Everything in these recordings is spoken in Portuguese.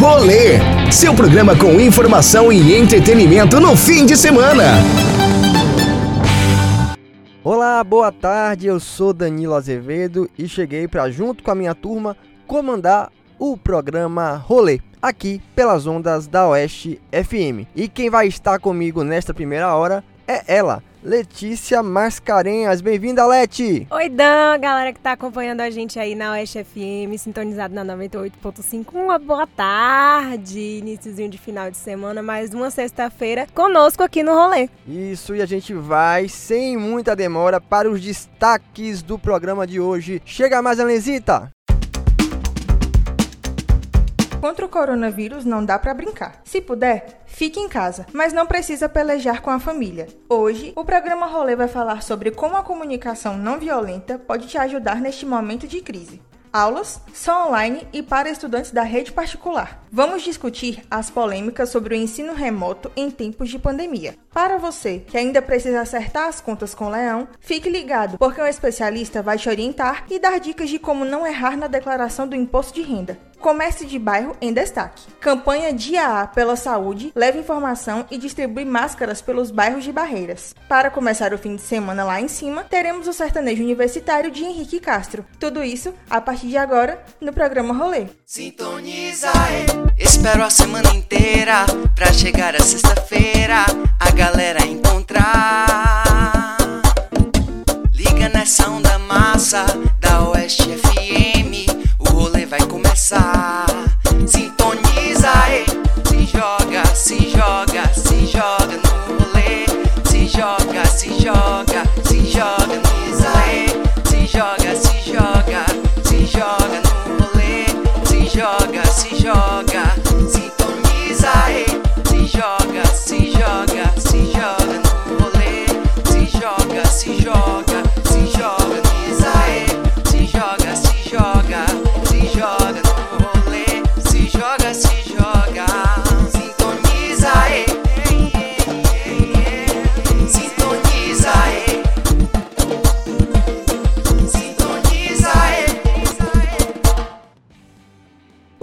Rolê, seu programa com informação e entretenimento no fim de semana. Olá, boa tarde. Eu sou Danilo Azevedo e cheguei para junto com a minha turma comandar o programa Rolê aqui pelas ondas da Oeste FM. E quem vai estar comigo nesta primeira hora é ela, Letícia Mascarenhas. Bem-vinda, Leti! Oi, Dan, galera que tá acompanhando a gente aí na Oeste FM, sintonizado na 98.5. Uma boa tarde, iníciozinho de final de semana, mais uma sexta-feira conosco aqui no rolê. Isso, e a gente vai, sem muita demora, para os destaques do programa de hoje. Chega mais, Anesita! Contra o coronavírus não dá para brincar. Se puder, fique em casa, mas não precisa pelejar com a família. Hoje, o programa Rolê vai falar sobre como a comunicação não violenta pode te ajudar neste momento de crise. Aulas são online e para estudantes da rede particular. Vamos discutir as polêmicas sobre o ensino remoto em tempos de pandemia. Para você que ainda precisa acertar as contas com o Leão, fique ligado, porque um especialista vai te orientar e dar dicas de como não errar na declaração do imposto de renda. Comércio de bairro em destaque. Campanha Dia A pela Saúde leva informação e distribui máscaras pelos bairros de Barreiras. Para começar o fim de semana lá em cima, teremos o sertanejo universitário de Henrique Castro. Tudo isso a partir de agora no programa Rolê. Sintoniza, espero a semana inteira pra chegar a sexta-feira a galera encontrar. Liga nessa onda massa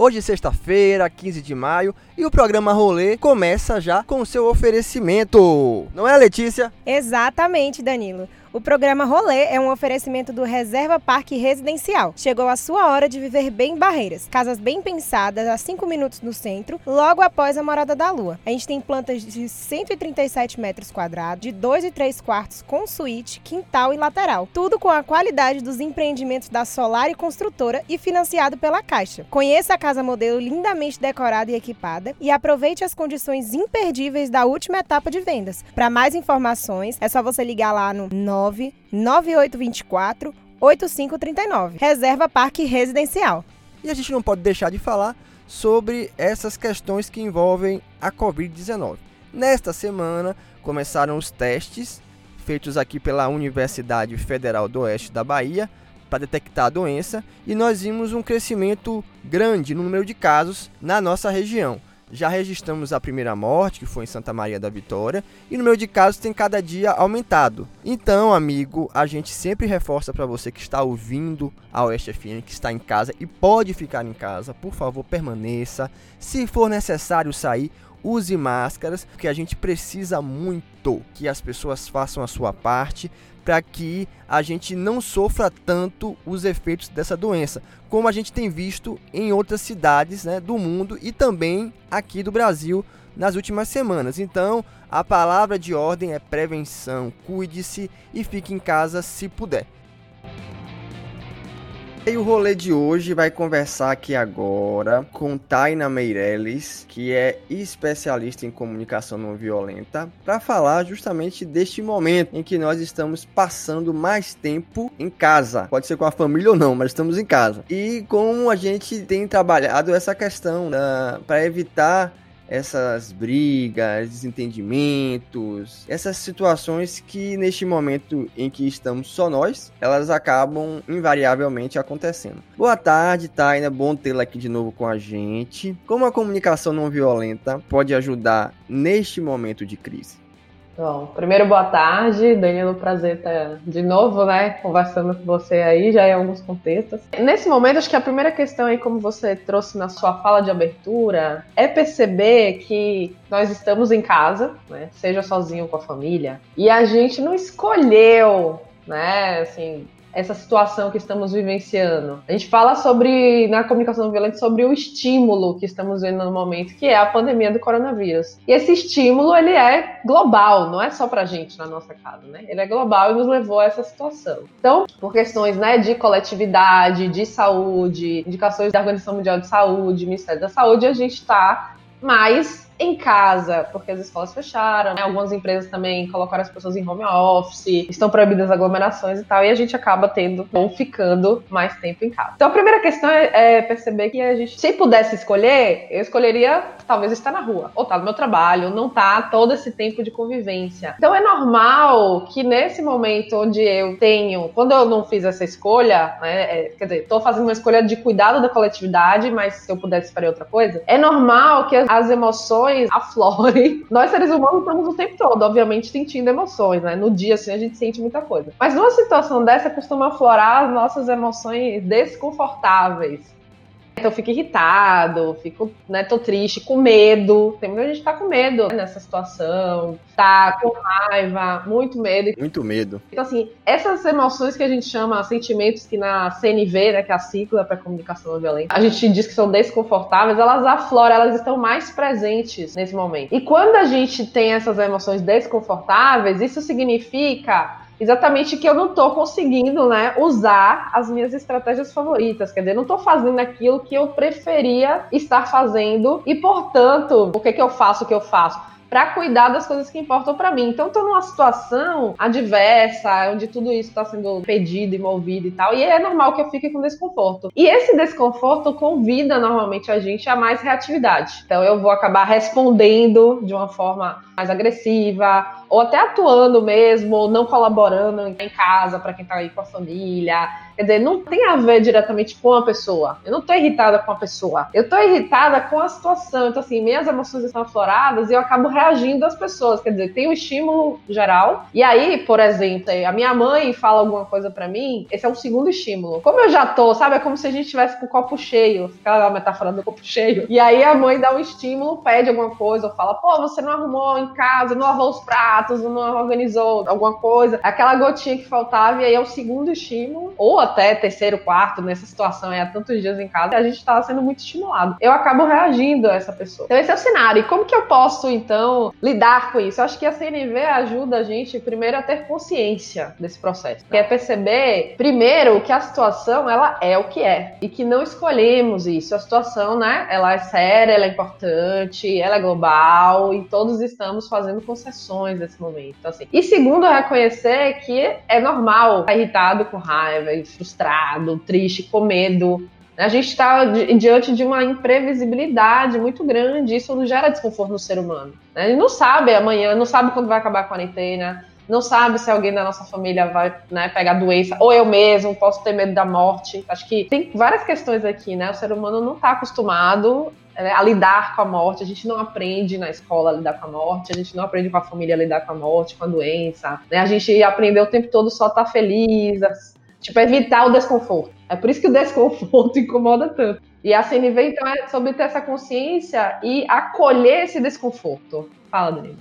Hoje, sexta-feira, 15 de maio, e o programa Rolê começa já com o seu oferecimento. Não é, Letícia? Exatamente, Danilo. O programa Rolê é um oferecimento do Reserva Parque Residencial. Chegou a sua hora de viver bem em Barreiras. Casas bem pensadas, a 5 minutos do centro, logo após a Morada da Lua. A gente tem plantas de 137 metros quadrados, de 2 e 3 quartos com suíte, quintal e lateral. Tudo com a qualidade dos empreendimentos da Solar e Construtora e financiado pela Caixa. Conheça a casa modelo lindamente decorada e equipada e aproveite as condições imperdíveis da última etapa de vendas. Para mais informações, é só você ligar lá no 99824 8539. Reserva Parque Residencial. E a gente não pode deixar de falar sobre essas questões que envolvem a Covid-19. Nesta semana começaram os testes feitos aqui pela Universidade Federal do Oeste da Bahia para detectar a doença e nós vimos um crescimento grande no número de casos na nossa região. Já registramos a primeira morte, que foi em Santa Maria da Vitória, e o número de casos tem cada dia aumentado. Então, amigo, a gente sempre reforça para você que está ouvindo a Oeste FM, que está em casa e pode ficar em casa, por favor, permaneça. Se for necessário sair, use máscaras, porque a gente precisa muito que as pessoas façam a sua parte para que a gente não sofra tanto os efeitos dessa doença, como a gente tem visto em outras cidades né, do mundo e também aqui do Brasil nas últimas semanas. Então, a palavra de ordem é prevenção, cuide-se e fique em casa se puder. E o rolê de hoje vai conversar aqui agora com Taina Meirelles, que é especialista em comunicação não violenta, para falar justamente deste momento em que nós estamos passando mais tempo em casa. Pode ser com a família ou não, mas estamos em casa. E como a gente tem trabalhado essa questão para evitar essas brigas, desentendimentos, essas situações que neste momento em que estamos só nós, elas acabam invariavelmente acontecendo. Boa tarde, Taina, bom tê-la aqui de novo com a gente. Como a comunicação não violenta pode ajudar neste momento de crise? Bom, primeiro boa tarde, Danilo, prazer estar de novo, né, conversando com você aí, já em alguns contextos. Nesse momento, acho que a primeira questão aí, como você trouxe na sua fala de abertura, é perceber que nós estamos em casa, né, seja sozinho com a família, e a gente não escolheu, né, assim, essa situação que estamos vivenciando. A gente fala sobre, na comunicação não violenta, sobre o estímulo que estamos vendo no momento, que é a pandemia do coronavírus. E esse estímulo, ele é global, não é só pra gente na nossa casa, né? Ele é global e nos levou a essa situação. Então, por questões, né, de coletividade, de saúde, indicações da Organização Mundial de Saúde, Ministério da Saúde, a gente está mais em casa, porque as escolas fecharam, né? algumas empresas também colocaram as pessoas em home office, estão proibidas aglomerações e tal, e a gente acaba tendo ou ficando mais tempo em casa. Então a primeira questão é, é perceber que a gente, se pudesse escolher, eu escolheria talvez estar na rua, ou estar tá no meu trabalho, não estar tá todo esse tempo de convivência. Então é normal que nesse momento onde eu tenho, quando eu não fiz essa escolha, né, é, quer dizer, estou fazendo uma escolha de cuidado da coletividade, mas se eu pudesse fazer outra coisa, é normal que as emoções emoções aflorem. Nós, seres humanos, estamos o tempo todo, obviamente, sentindo emoções, né? No dia, assim, a gente sente muita coisa. Mas numa situação dessa, costuma aflorar as nossas emoções desconfortáveis. Então eu fico irritado, fico, né, tô triste, com medo. Tem muita gente que tá com medo nessa situação, tá com raiva, muito medo. Muito medo. Então, assim, essas emoções que a gente chama sentimentos que na CNV, né, que é a sigla para comunicação não violenta, a gente diz que são desconfortáveis, elas afloram, elas estão mais presentes nesse momento. E quando a gente tem essas emoções desconfortáveis, isso significa exatamente que eu não estou conseguindo né, usar as minhas estratégias favoritas. Quer dizer, não estou fazendo aquilo que eu preferia estar fazendo e, portanto, o que, que eu faço o que eu faço? Para cuidar das coisas que importam para mim. Então, estou numa situação adversa, onde tudo isso está sendo pedido e movido e tal, e é normal que eu fique com desconforto. E esse desconforto convida normalmente a gente a mais reatividade. Então, eu vou acabar respondendo de uma forma mais agressiva, ou até atuando mesmo, ou não colaborando em casa para quem está aí com a família Quer dizer, não tem a ver diretamente com a pessoa. Eu não tô irritada com a pessoa. Eu tô irritada com a situação. Então, assim, minhas emoções estão afloradas e eu acabo reagindo às pessoas. Quer dizer, tem um estímulo geral. E aí, por exemplo, a minha mãe fala alguma coisa para mim, esse é um segundo estímulo. Como eu já tô, sabe? É como se a gente tivesse com o copo cheio. Aquela metáfora do copo cheio. E aí a mãe dá um estímulo, pede alguma coisa, ou fala, pô, você não arrumou em casa, não lavou os pratos, não organizou alguma coisa. Aquela gotinha que faltava, e aí é o segundo estímulo. Ou até terceiro, quarto, nessa situação há tantos dias em casa, a gente estava sendo muito estimulado. Eu acabo reagindo a essa pessoa. Então, esse é o cenário. E como que eu posso, então, lidar com isso? Eu acho que a CNV ajuda a gente, primeiro, a ter consciência desse processo. Que é perceber, primeiro, que a situação, ela é o que é. E que não escolhemos isso. A situação, né, ela é séria, ela é importante, ela é global e todos estamos fazendo concessões nesse momento. Então, assim. E segundo, reconhecer que é normal estar irritado, com raiva frustrado, triste, com medo. A gente está diante de uma imprevisibilidade muito grande, isso gera desconforto no ser humano. Né? Ele não sabe amanhã, não sabe quando vai acabar a quarentena, não sabe se alguém da nossa família vai né, pegar doença, ou eu mesmo posso ter medo da morte. Acho que tem várias questões aqui, né? O ser humano não está acostumado né, a lidar com a morte. A gente não aprende na escola a lidar com a morte, a gente não aprende com a família a lidar com a morte, com a doença. Né? A gente aprendeu o tempo todo só estar tá feliz, Tipo, evitar o desconforto. É por isso que o desconforto incomoda tanto. E a CNV, então, é sobre ter essa consciência e acolher esse desconforto. Fala, Danilo.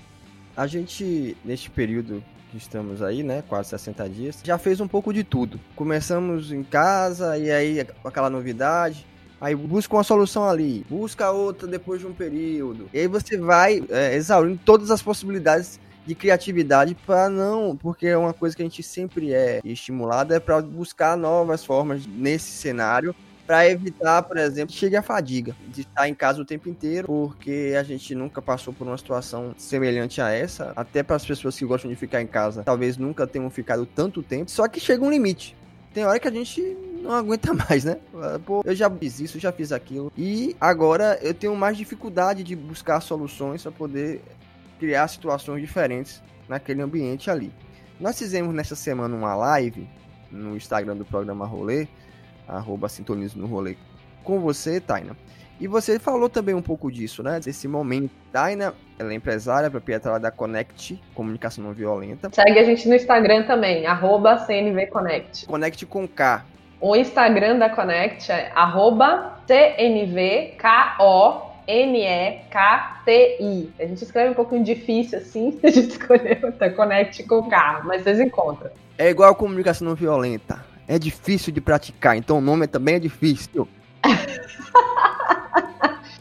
A gente, neste período que estamos aí, né, quase 60 dias, já fez um pouco de tudo. Começamos em casa e aí aquela novidade, aí busca uma solução ali, busca outra depois de um período. E aí você vai é, exaurindo todas as possibilidades de criatividade para não, porque é uma coisa que a gente sempre é estimulado é para buscar novas formas nesse cenário para evitar, por exemplo, que chegue a fadiga de estar em casa o tempo inteiro, porque a gente nunca passou por uma situação semelhante a essa. Até para as pessoas que gostam de ficar em casa, talvez nunca tenham ficado tanto tempo. Só que chega um limite. Tem hora que a gente não aguenta mais, né? Pô, eu já fiz isso, já fiz aquilo. E agora eu tenho mais dificuldade de buscar soluções para poder criar situações diferentes naquele ambiente ali. Nós fizemos nessa semana uma live no Instagram do programa Rolê, arroba Sintonismo no Rolê com você, Taina. E você falou também um pouco disso, né? Desse momento. Taina, ela é empresária, proprietária da Connect, Comunicação Não Violenta. Segue a gente no Instagram também, arroba CNVConnect. Connect com K. O Instagram da Connect é arroba CNVKO N-E-K-T-I. A gente escreve um pouquinho difícil assim, a gente escolheu até Connect com K, mas vocês encontram. É igual a comunicação não violenta. É difícil de praticar, então o nome também é difícil.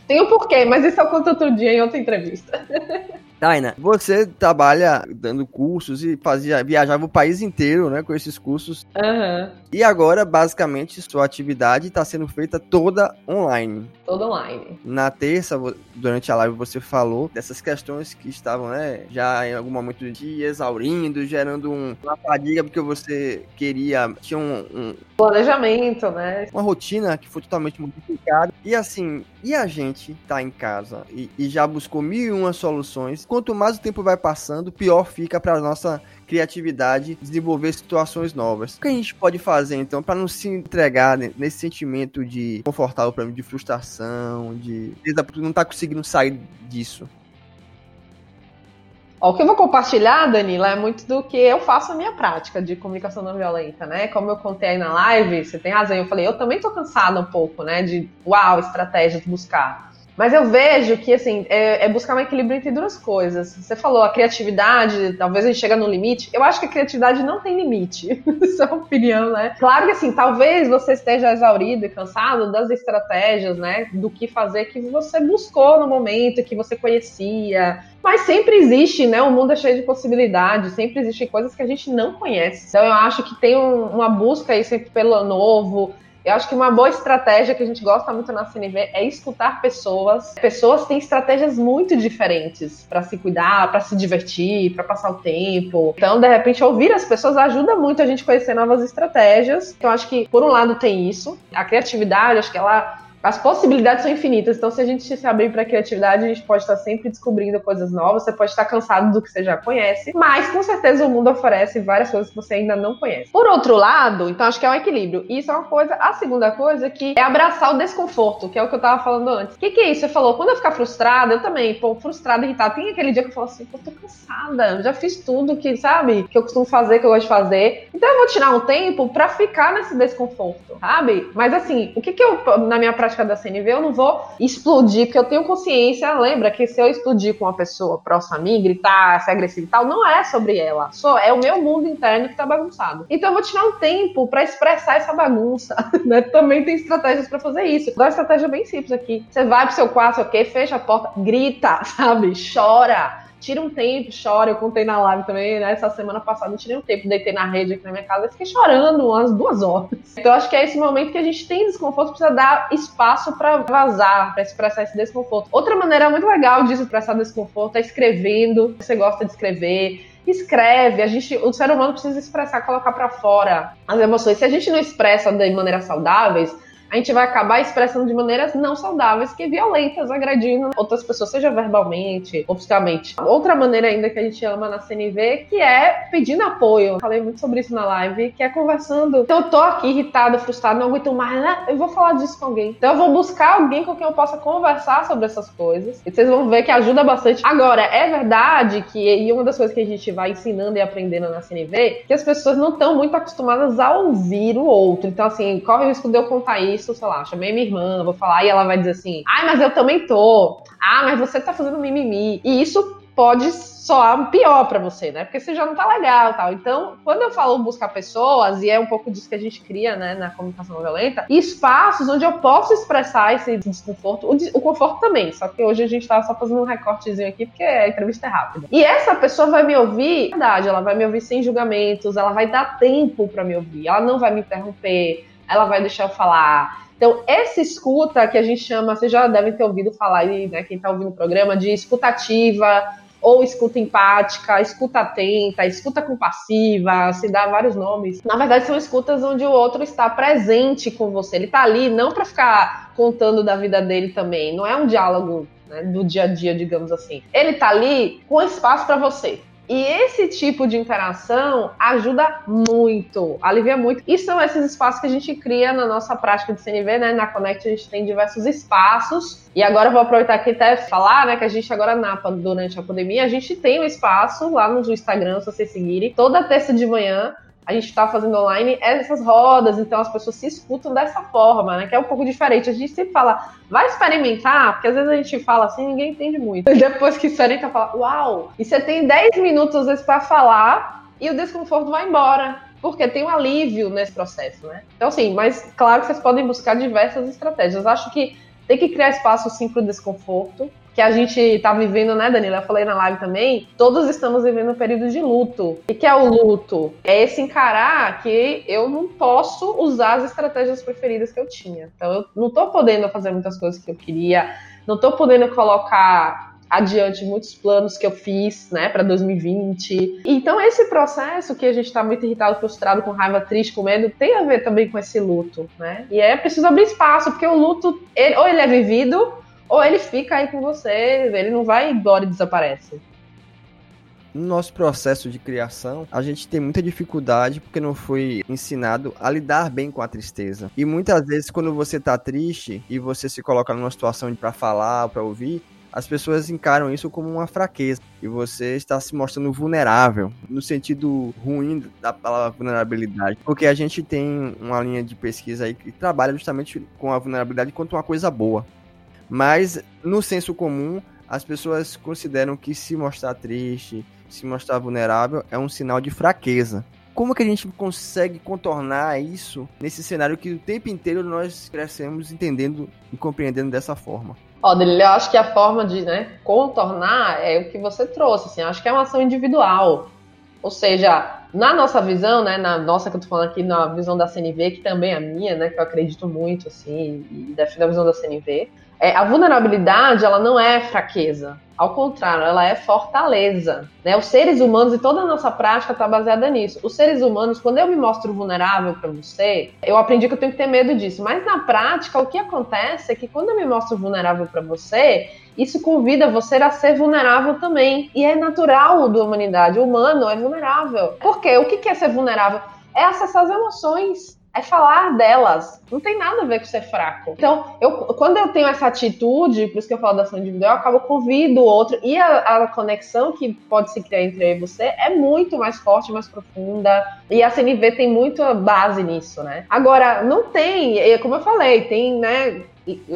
Tem um porquê, mas isso eu conto outro dia em outra entrevista. Taina, você trabalha dando cursos e fazia, viajava o país inteiro, né, com esses cursos. Uhum. E agora, basicamente, sua atividade está sendo feita toda online. Toda online. Na terça, durante a live, você falou dessas questões que estavam, né, já em algum momento de exaurindo, gerando um, uma fadiga porque você queria, tinha um, um planejamento, né? Uma rotina que foi totalmente modificada. E assim, e a gente tá em casa e, e já buscou mil e uma soluções quanto mais o tempo vai passando, pior fica para nossa criatividade desenvolver situações novas. O que a gente pode fazer então para não se entregar nesse sentimento de confortável para mim, de frustração, de não tá conseguindo sair disso? o que eu vou compartilhar, Danila, é muito do que eu faço na minha prática de comunicação não violenta, né? Como eu contei aí na live, você tem razão, eu falei, eu também tô cansada um pouco, né? De, uau, estratégia de buscar. Mas eu vejo que, assim, é, é, buscar um equilíbrio entre duas coisas. Você falou a criatividade, talvez a gente chega no limite. Eu acho que a criatividade não tem limite. Isso é uma opinião, né? Claro que, assim, talvez você esteja exaurido e cansado das estratégias, né? Do que fazer que você buscou no momento, que você conhecia. Mas sempre existe, né? O mundo é cheio de possibilidades, sempre existem coisas que a gente não conhece. Então eu acho que tem um, uma busca aí sempre pelo novo, eu acho que uma boa estratégia que a gente gosta muito na CNV é escutar pessoas. Pessoas têm estratégias muito diferentes para se cuidar, para se divertir, para passar o tempo. Então, de repente, ouvir as pessoas ajuda muito a gente conhecer novas estratégias. Então, acho que, por um lado, tem isso. A criatividade, acho que ela as possibilidades são infinitas. Então, se a gente se abrir para criatividade, a gente pode estar sempre descobrindo coisas novas. Você pode estar cansado do que você já conhece, mas com certeza o mundo oferece várias coisas que você ainda não conhece. Por outro lado, então acho que é um equilíbrio. Isso é uma coisa. A segunda coisa que é abraçar o desconforto, que é o que eu tava falando antes. O que, que é isso? Você falou, quando eu ficar frustrada, eu também, pô, frustrada, irritada. Tem aquele dia que eu falo assim, pô, tô cansada, já fiz tudo que, sabe, que eu costumo fazer, que eu gosto de fazer. Então eu vou tirar um tempo para ficar nesse desconforto, sabe? Mas assim, o que que eu, na minha prática prática da CNV, eu não vou explodir, porque eu tenho consciência, lembra que se eu explodir com uma pessoa próxima a mim, gritar, ser agressivo e tal, não é sobre ela, só é o meu mundo interno que tá bagunçado. Então eu vou tirar um tempo para expressar essa bagunça, né? Também tem estratégias para fazer isso. Dá uma estratégia bem simples aqui. Você vai pro seu quarto, ok? Fecha a porta, grita, sabe? Chora tira um tempo, chora. Eu contei na live também, né? Essa semana passada eu tirei um tempo, deitei na rede aqui na minha casa e fiquei chorando umas duas horas. Então acho que é esse momento que a gente tem desconforto, precisa dar espaço para vazar, para expressar esse desconforto. Outra maneira muito legal de expressar desconforto é escrevendo. Você gosta de escrever escreve, a gente, o ser humano precisa expressar, colocar para fora as emoções. Se a gente não expressa de maneira saudáveis, a gente vai acabar expressando de maneiras não saudáveis, que violentas, agredindo outras pessoas, seja verbalmente ou fisicamente. Outra maneira ainda que a gente ama na CNV, que é pedindo apoio. Falei muito sobre isso na live, que é conversando. Então eu tô aqui irritada, frustrada, não aguento mais, né? Eu vou falar disso com alguém. Então eu vou buscar alguém com quem eu possa conversar sobre essas coisas. E vocês vão ver que ajuda bastante. Agora, é verdade que, e uma das coisas que a gente vai ensinando e aprendendo na CNV, que as pessoas não estão muito acostumadas a ouvir o outro. Então, assim, corre o risco de eu contar isso isso, sei lá, chamei minha irmã, vou falar, e ela vai dizer assim: ai, mas eu também tô. Ah, mas você tá fazendo mimimi. E isso pode soar pior para você, né? Porque você já não tá legal tal. Então, quando eu falo buscar pessoas, e é um pouco disso que a gente cria, né, na comunicação violenta, espaços onde eu posso expressar esse desconforto, o, o conforto também. Só que hoje a gente tá só fazendo um recortezinho aqui, porque a entrevista é rápida. E essa pessoa vai me ouvir, verdade, ela vai me ouvir sem julgamentos, ela vai dar tempo para me ouvir, ela não vai me interromper ela vai deixar eu falar. Então, essa escuta que a gente chama, vocês já devem ter ouvido falar aí, né, quem está ouvindo o programa, de escutativa ou escuta empática, escuta atenta, escuta compassiva, se dá vários nomes. Na verdade, são escutas onde o outro está presente com você. Ele está ali não para ficar contando da vida dele também. Não é um diálogo né, do dia a dia, digamos assim. Ele está ali com espaço para você E esse tipo de interação ajuda muito, alivia muito. E são esses espaços que a gente cria na nossa prática de CNV, né? Na Connect a gente tem diversos espaços. E agora eu vou aproveitar aqui até falar, né, que a gente agora na durante a pandemia, a gente tem um espaço lá no Instagram, se vocês seguirem, toda terça de manhã a gente está fazendo online essas rodas, então as pessoas se escutam dessa forma, né? Que é um pouco diferente. A gente sempre fala, vai experimentar, porque às vezes a gente fala assim ninguém entende muito. Depois que experimenta, fala, uau! E você tem 10 minutos às vezes para falar e o desconforto vai embora. Porque tem um alívio nesse processo, né? Então, assim, mas claro que vocês podem buscar diversas estratégias. Acho que tem que criar espaço sim para o desconforto que a gente está vivendo, né, Danila? Eu falei na live também, todos estamos vivendo um período de luto. E que é o luto? É esse encarar que eu não posso usar as estratégias preferidas que eu tinha. Então eu não estou podendo fazer muitas coisas que eu queria, não estou podendo colocar adiante muitos planos que eu fiz, né, para 2020. Então esse processo que a gente está muito irritado, frustrado, com raiva, triste, com medo, tem a ver também com esse luto, né? E é preciso abrir espaço, porque o luto, ele, ou ele é vivido ou ele fica aí com você, ele não vai embora e desaparece. No nosso processo de criação, a gente tem muita dificuldade porque não foi ensinado a lidar bem com a tristeza. E muitas vezes, quando você tá triste e você se coloca numa situação para falar, para ouvir, as pessoas encaram isso como uma fraqueza e você está se mostrando vulnerável, no sentido ruim da palavra vulnerabilidade, porque a gente tem uma linha de pesquisa aí que trabalha justamente com a vulnerabilidade quanto uma coisa boa. Mas no senso comum, as pessoas consideram que se mostrar triste, se mostrar vulnerável é um sinal de fraqueza. Como que a gente consegue contornar isso nesse cenário que o tempo inteiro nós crescemos entendendo e compreendendo dessa forma? Ó, eu acho que a forma de né, contornar é o que você trouxe, assim, acho que é uma ação individual. Ou seja, na nossa visão, né, na nossa que eu tô falando aqui, na visão da CNV, que também é a minha, né, que eu acredito muito, assim, e defendo a visão da CNV, é, a vulnerabilidade, ela não é fraqueza. Ao contrário, ela é fortaleza. Né? Os seres humanos e toda a nossa prática está baseada nisso. Os seres humanos, quando eu me mostro vulnerável para você, eu aprendi que eu tenho que ter medo disso. Mas na prática, o que acontece é que quando eu me mostro vulnerável para você, isso convida você a ser vulnerável também. E é natural da humanidade. O humano é vulnerável. Por quê? O que é ser vulnerável? É acessar as emoções é falar delas. Não tem nada a ver com ser fraco. Então, eu, quando eu tenho essa atitude, por isso que eu falo da ação individual, eu acabo convido o outro. E a, a, conexão que pode se criar entre eu e você é muito mais forte, mais profunda. E a CNV tem muita base nisso, né? Agora, não tem, como eu falei, tem, né?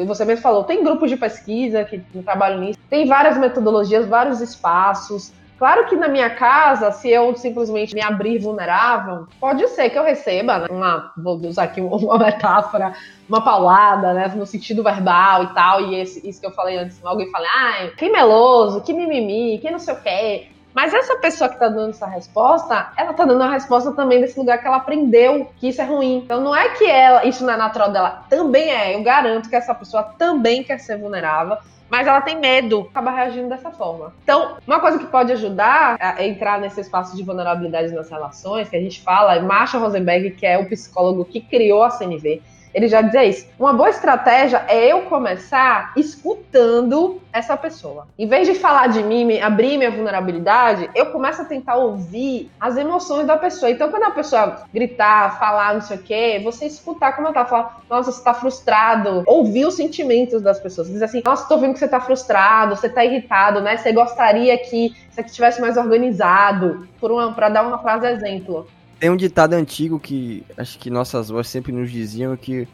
Você mesmo falou, tem grupos de pesquisa que trabalham nisso, tem várias metodologias, vários espaços. Claro que na minha casa, se eu simplesmente me abrir vulnerável, pode ser que eu receba né, uma, vou usar aqui uma metáfora, uma paulada, né, no sentido verbal e tal, e esse, isso que eu falei antes, alguém fala, ai, que meloso, que mimimi, que não sei o quê. Mas essa pessoa que está dando essa resposta, ela está dando a resposta também desse lugar que ela aprendeu que isso é ruim. Então não é que ela, isso não é natural dela, também é. Eu garanto que essa pessoa também quer ser vulnerável mas ela tem medo, acaba reagindo dessa forma. Então, uma coisa que pode ajudar a entrar nesse espaço de vulnerabilidade nas relações, que a gente fala, é Marshall Rosenberg, que é o psicólogo que criou a CNV, ele já dizia isso. Uma boa estratégia é eu começar escutando essa pessoa. Em vez de falar de mim, abrir minha vulnerabilidade, eu começo a tentar ouvir as emoções da pessoa. Então, quando a pessoa gritar, falar, não sei o quê, você escutar como ela tá, falar, nossa, você tá frustrado, ouvir os sentimentos das pessoas. Dizer assim, nossa, tô vendo que você tá frustrado, você tá irritado, né? Você gostaria que isso aqui estivesse mais organizado, por uma, pra dar uma frase exemplo. Tem um ditado antigo que acho que nossas avós sempre nos diziam que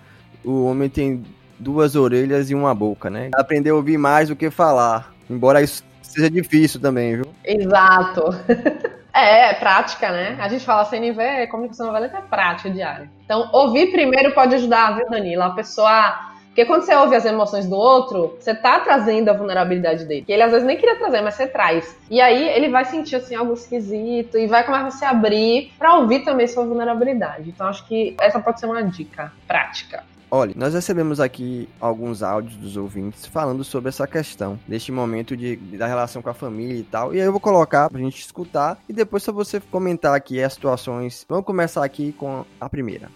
o homem tem duas orelhas e uma boca, né? Aprender a ouvir mais do que falar. Embora isso seja difícil também, viu? Exato. É, é prática, né? A gente fala CNV, comunicação não violenta é prática diária. Então, ouvir primeiro pode ajudar, viu, Danila? A pessoa porque quando você ouve as emoções do outro, você tá trazendo a vulnerabilidade dele. Que ele às vezes nem queria trazer, mas você traz. E aí ele vai sentir assim algo esquisito e vai começar a se abrir para ouvir também sua vulnerabilidade. Então acho que essa pode ser uma dica prática. Olha, nós recebemos aqui alguns áudios dos ouvintes falando sobre essa questão, deste momento de, da relação com a família e tal. E aí eu vou colocar pra gente escutar e depois só você comentar aqui as situações. Vamos começar aqui com a primeira.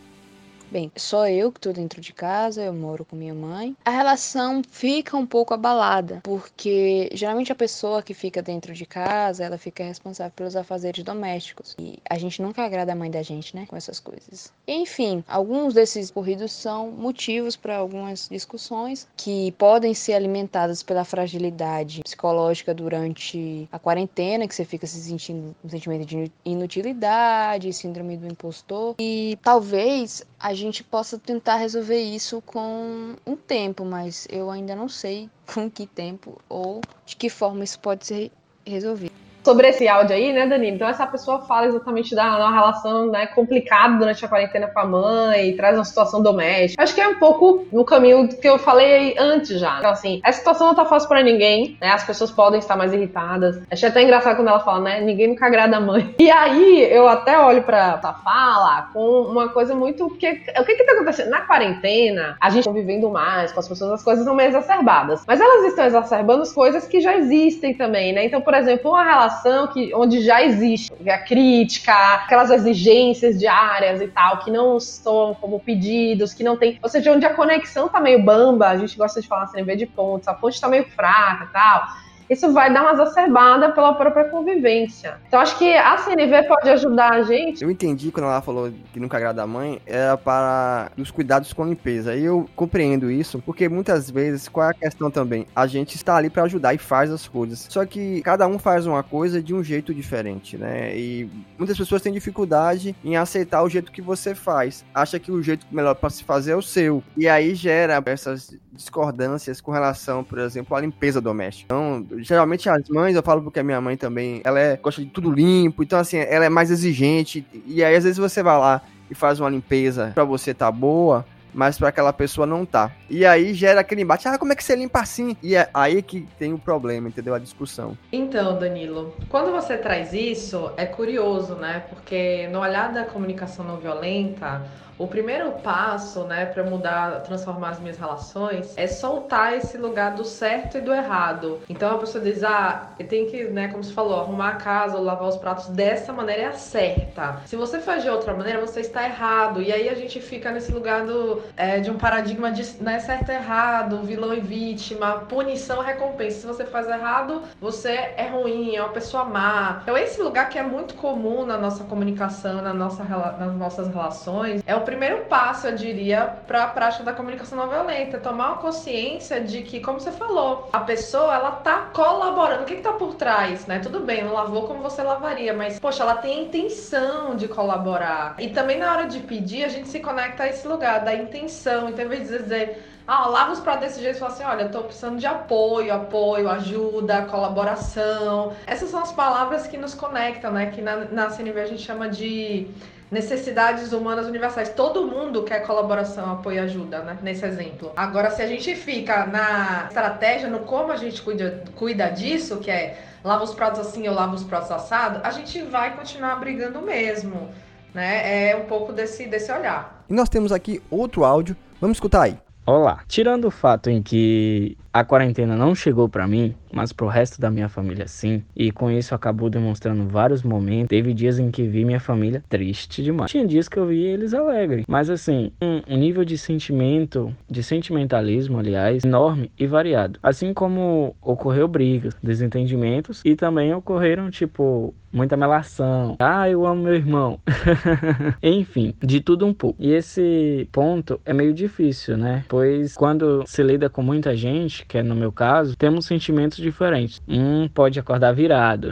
Bem, só eu que tô dentro de casa, eu moro com minha mãe. A relação fica um pouco abalada, porque geralmente a pessoa que fica dentro de casa, ela fica responsável pelos afazeres domésticos. E a gente nunca agrada a mãe da gente, né, com essas coisas. Enfim, alguns desses corridos são motivos para algumas discussões que podem ser alimentadas pela fragilidade psicológica durante a quarentena, que você fica se sentindo um sentimento de inutilidade, síndrome do impostor. E talvez a gente possa tentar resolver isso com um tempo, mas eu ainda não sei com que tempo ou de que forma isso pode ser resolvido sobre esse áudio aí, né, Danilo? Então essa pessoa fala exatamente da relação né, complicada durante a quarentena com a mãe, traz uma situação doméstica. Acho que é um pouco no caminho que eu falei antes já. Então, assim, a situação não tá fácil para ninguém, né? As pessoas podem estar mais irritadas. Achei até engraçado quando ela fala, né? Ninguém nunca agrada a mãe. E aí eu até olho pra essa fala com uma coisa muito. Porque, o que que tá acontecendo? Na quarentena, a gente tá vivendo mais com as pessoas, as coisas são meio exacerbadas. Mas elas estão exacerbando as coisas que já existem também, né? Então, por exemplo, uma relação que, onde já existe a crítica, aquelas exigências diárias e tal, que não estão como pedidos, que não tem. Ou seja, onde a conexão tá meio bamba, a gente gosta de falar assim, de pontos, a ponte tá meio fraca e tal isso vai dar uma exacerbada pela própria convivência. Então acho que a CNV pode ajudar a gente. Eu entendi quando ela falou que nunca agrada a mãe, era para os cuidados com a limpeza. E eu compreendo isso, porque muitas vezes, qual é a questão também? A gente está ali para ajudar e faz as coisas. Só que cada um faz uma coisa de um jeito diferente, né? E muitas pessoas têm dificuldade em aceitar o jeito que você faz. Acha que o jeito melhor para se fazer é o seu. E aí gera essas discordâncias com relação, por exemplo, à limpeza doméstica. Então, geralmente as mães, eu falo porque a minha mãe também, ela é, gosta de tudo limpo, então assim, ela é mais exigente, e aí às vezes você vai lá e faz uma limpeza para você tá boa, mas para aquela pessoa não tá. E aí gera aquele embate, ah, como é que você limpa assim? E é aí que tem o problema, entendeu? A discussão. Então, Danilo, quando você traz isso, é curioso, né? Porque no olhar da comunicação não violenta, o primeiro passo, né, para mudar, transformar as minhas relações é soltar esse lugar do certo e do errado. Então a pessoa diz: "Ah, eu tenho que, né, como você falou, arrumar a casa lavar os pratos dessa maneira é a certa. Se você faz de outra maneira, você está errado". E aí a gente fica nesse lugar do é, de um paradigma de né, certo e errado, vilão e vítima, punição recompensa. Se você faz errado, você é ruim, é uma pessoa má. Então esse lugar que é muito comum na nossa comunicação, na nossa, nas nossas relações, é o primeiro passo, eu diria, para a prática da comunicação não violenta, tomar uma consciência de que, como você falou, a pessoa ela tá colaborando. O que, que tá por trás, né? Tudo bem, não lavou como você lavaria, mas poxa, ela tem a intenção de colaborar. E também na hora de pedir, a gente se conecta a esse lugar da intenção. Então, em vez de dizer ah, lava os pratos desse jeito e fala assim: olha, eu tô precisando de apoio, apoio, ajuda, colaboração. Essas são as palavras que nos conectam, né? Que na, na CNV a gente chama de necessidades humanas universais. Todo mundo quer colaboração, apoio e ajuda, né? Nesse exemplo. Agora, se a gente fica na estratégia, no como a gente cuida, cuida disso, que é lava os pratos assim ou lava os pratos assado, a gente vai continuar brigando mesmo. Né? É um pouco desse, desse olhar. E nós temos aqui outro áudio. Vamos escutar aí. Olá. Tirando o fato em que a quarentena não chegou para mim, mas pro resto da minha família sim, e com isso acabou demonstrando vários momentos. Teve dias em que vi minha família triste demais. Tinha dias que eu vi eles alegres, mas assim, um, um nível de sentimento, de sentimentalismo, aliás, enorme e variado. Assim como ocorreu brigas, desentendimentos e também ocorreram tipo muita melação. Ah, eu amo meu irmão. Enfim, de tudo um pouco. E esse ponto é meio difícil, né? Pois quando se lida com muita gente, que é no meu caso, temos sentimentos diferentes. Um pode acordar virado,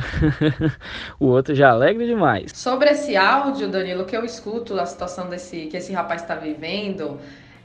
o outro já alegre demais. Sobre esse áudio, Danilo, que eu escuto a situação desse que esse rapaz está vivendo,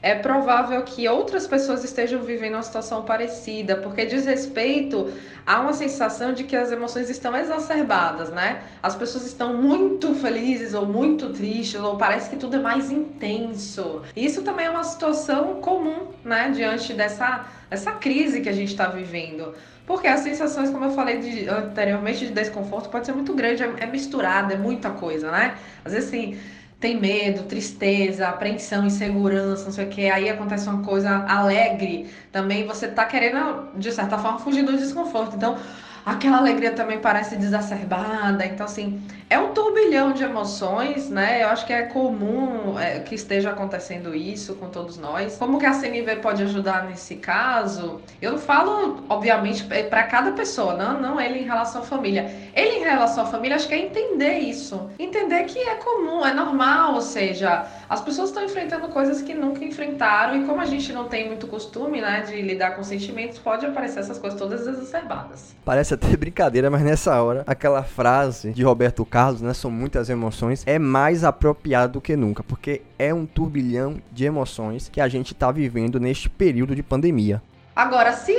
é provável que outras pessoas estejam vivendo uma situação parecida, porque diz respeito a uma sensação de que as emoções estão exacerbadas, né? As pessoas estão muito felizes ou muito tristes, ou parece que tudo é mais intenso. Isso também é uma situação comum, né, diante dessa, dessa crise que a gente está vivendo. Porque as sensações, como eu falei de, anteriormente, de desconforto pode ser muito grande, é, é misturada, é muita coisa, né? Às vezes, assim, tem medo, tristeza, apreensão, insegurança, não sei o que, aí acontece uma coisa alegre, também você tá querendo, de certa forma, fugir do desconforto. Então, aquela alegria também parece desacerbada. Então, assim, é um turbilhão de emoções, né? Eu acho que é comum é, que esteja acontecendo isso com todos nós. Como que a CNV pode ajudar nesse caso? Eu falo, obviamente, é para cada pessoa, não, não ele em relação à família. Ele em relação à família, acho que é entender isso. Entender que é comum, é normal, ou seja, as pessoas estão enfrentando coisas que nunca enfrentaram e como a gente não tem muito costume, né, de lidar com sentimentos, pode aparecer essas coisas todas exacerbadas. Parece até brincadeira, mas nessa hora, aquela frase de Roberto Carlos, né, são muitas emoções, é mais apropriado do que nunca, porque é um turbilhão de emoções que a gente está vivendo neste período de pandemia. Agora, se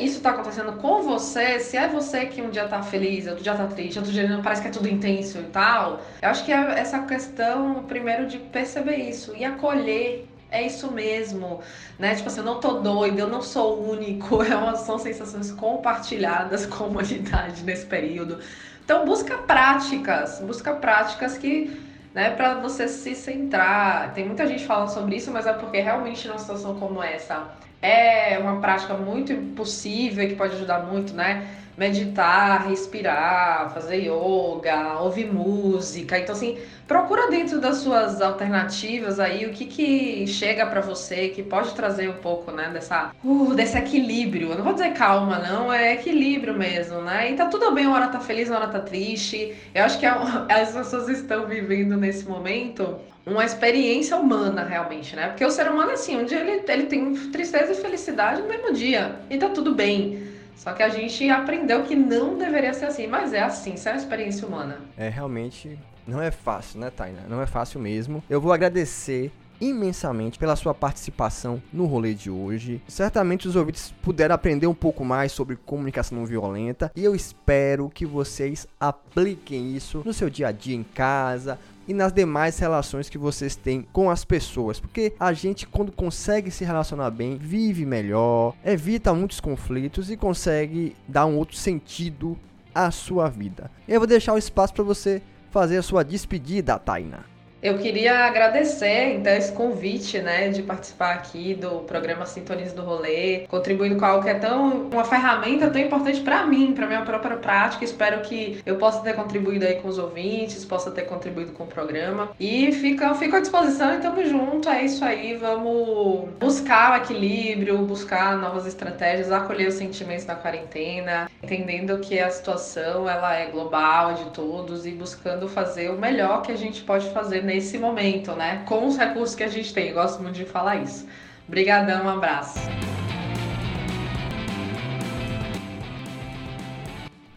isso está acontecendo com você, se é você que um dia tá feliz, outro dia tá triste, outro dia parece que é tudo intenso e tal, eu acho que é essa questão, primeiro, de perceber isso e acolher é isso mesmo, né? Tipo assim, eu não tô doido, eu não sou único, é uma, são sensações compartilhadas com a humanidade nesse período. Então busca práticas, busca práticas que, né, para você se centrar. Tem muita gente falando sobre isso, mas é porque realmente numa situação como essa é uma prática muito possível que pode ajudar muito, né? meditar, respirar, fazer yoga, ouvir música. Então, assim, procura dentro das suas alternativas aí o que que chega para você, que pode trazer um pouco, né, dessa, uh, desse equilíbrio. Eu não vou dizer calma, não, é equilíbrio mesmo, né? E tá tudo bem, uma hora tá feliz, uma hora tá triste. Eu acho que é as pessoas estão vivendo nesse momento uma experiência humana, realmente, né? Porque o ser humano, assim, um dia ele, ele tem tristeza e felicidade no mesmo dia. E tá tudo bem. Só que a gente aprendeu que não deveria ser assim, mas é assim, isso é uma experiência humana. É realmente não é fácil, né, Taina? Não é fácil mesmo. Eu vou agradecer imensamente pela sua participação no rolê de hoje. Certamente os ouvintes puderam aprender um pouco mais sobre comunicação não violenta e eu espero que vocês apliquem isso no seu dia a dia em casa, e nas demais relações que vocês têm com as pessoas. Porque a gente, quando consegue se relacionar bem, vive melhor, evita muitos conflitos e consegue dar um outro sentido à sua vida. Eu vou deixar o espaço para você fazer a sua despedida, Taina. Eu queria agradecer, então, esse convite, né, de participar aqui do programa Sintonias do Rolê, contribuindo com algo que é tão, uma ferramenta tão importante para mim, para minha própria prática. Espero que eu possa ter contribuído aí com os ouvintes, possa ter contribuído com o programa. E fica, fico à disposição e tamo junto, é isso aí, vamos buscar o equilíbrio, buscar novas estratégias, acolher os sentimentos da quarentena, entendendo que a situação, ela é global, de todos, e buscando fazer o melhor que a gente pode fazer nesse momento, né? Com os recursos que a gente tem. Eu gosto muito de falar isso. Obrigadão, um abraço.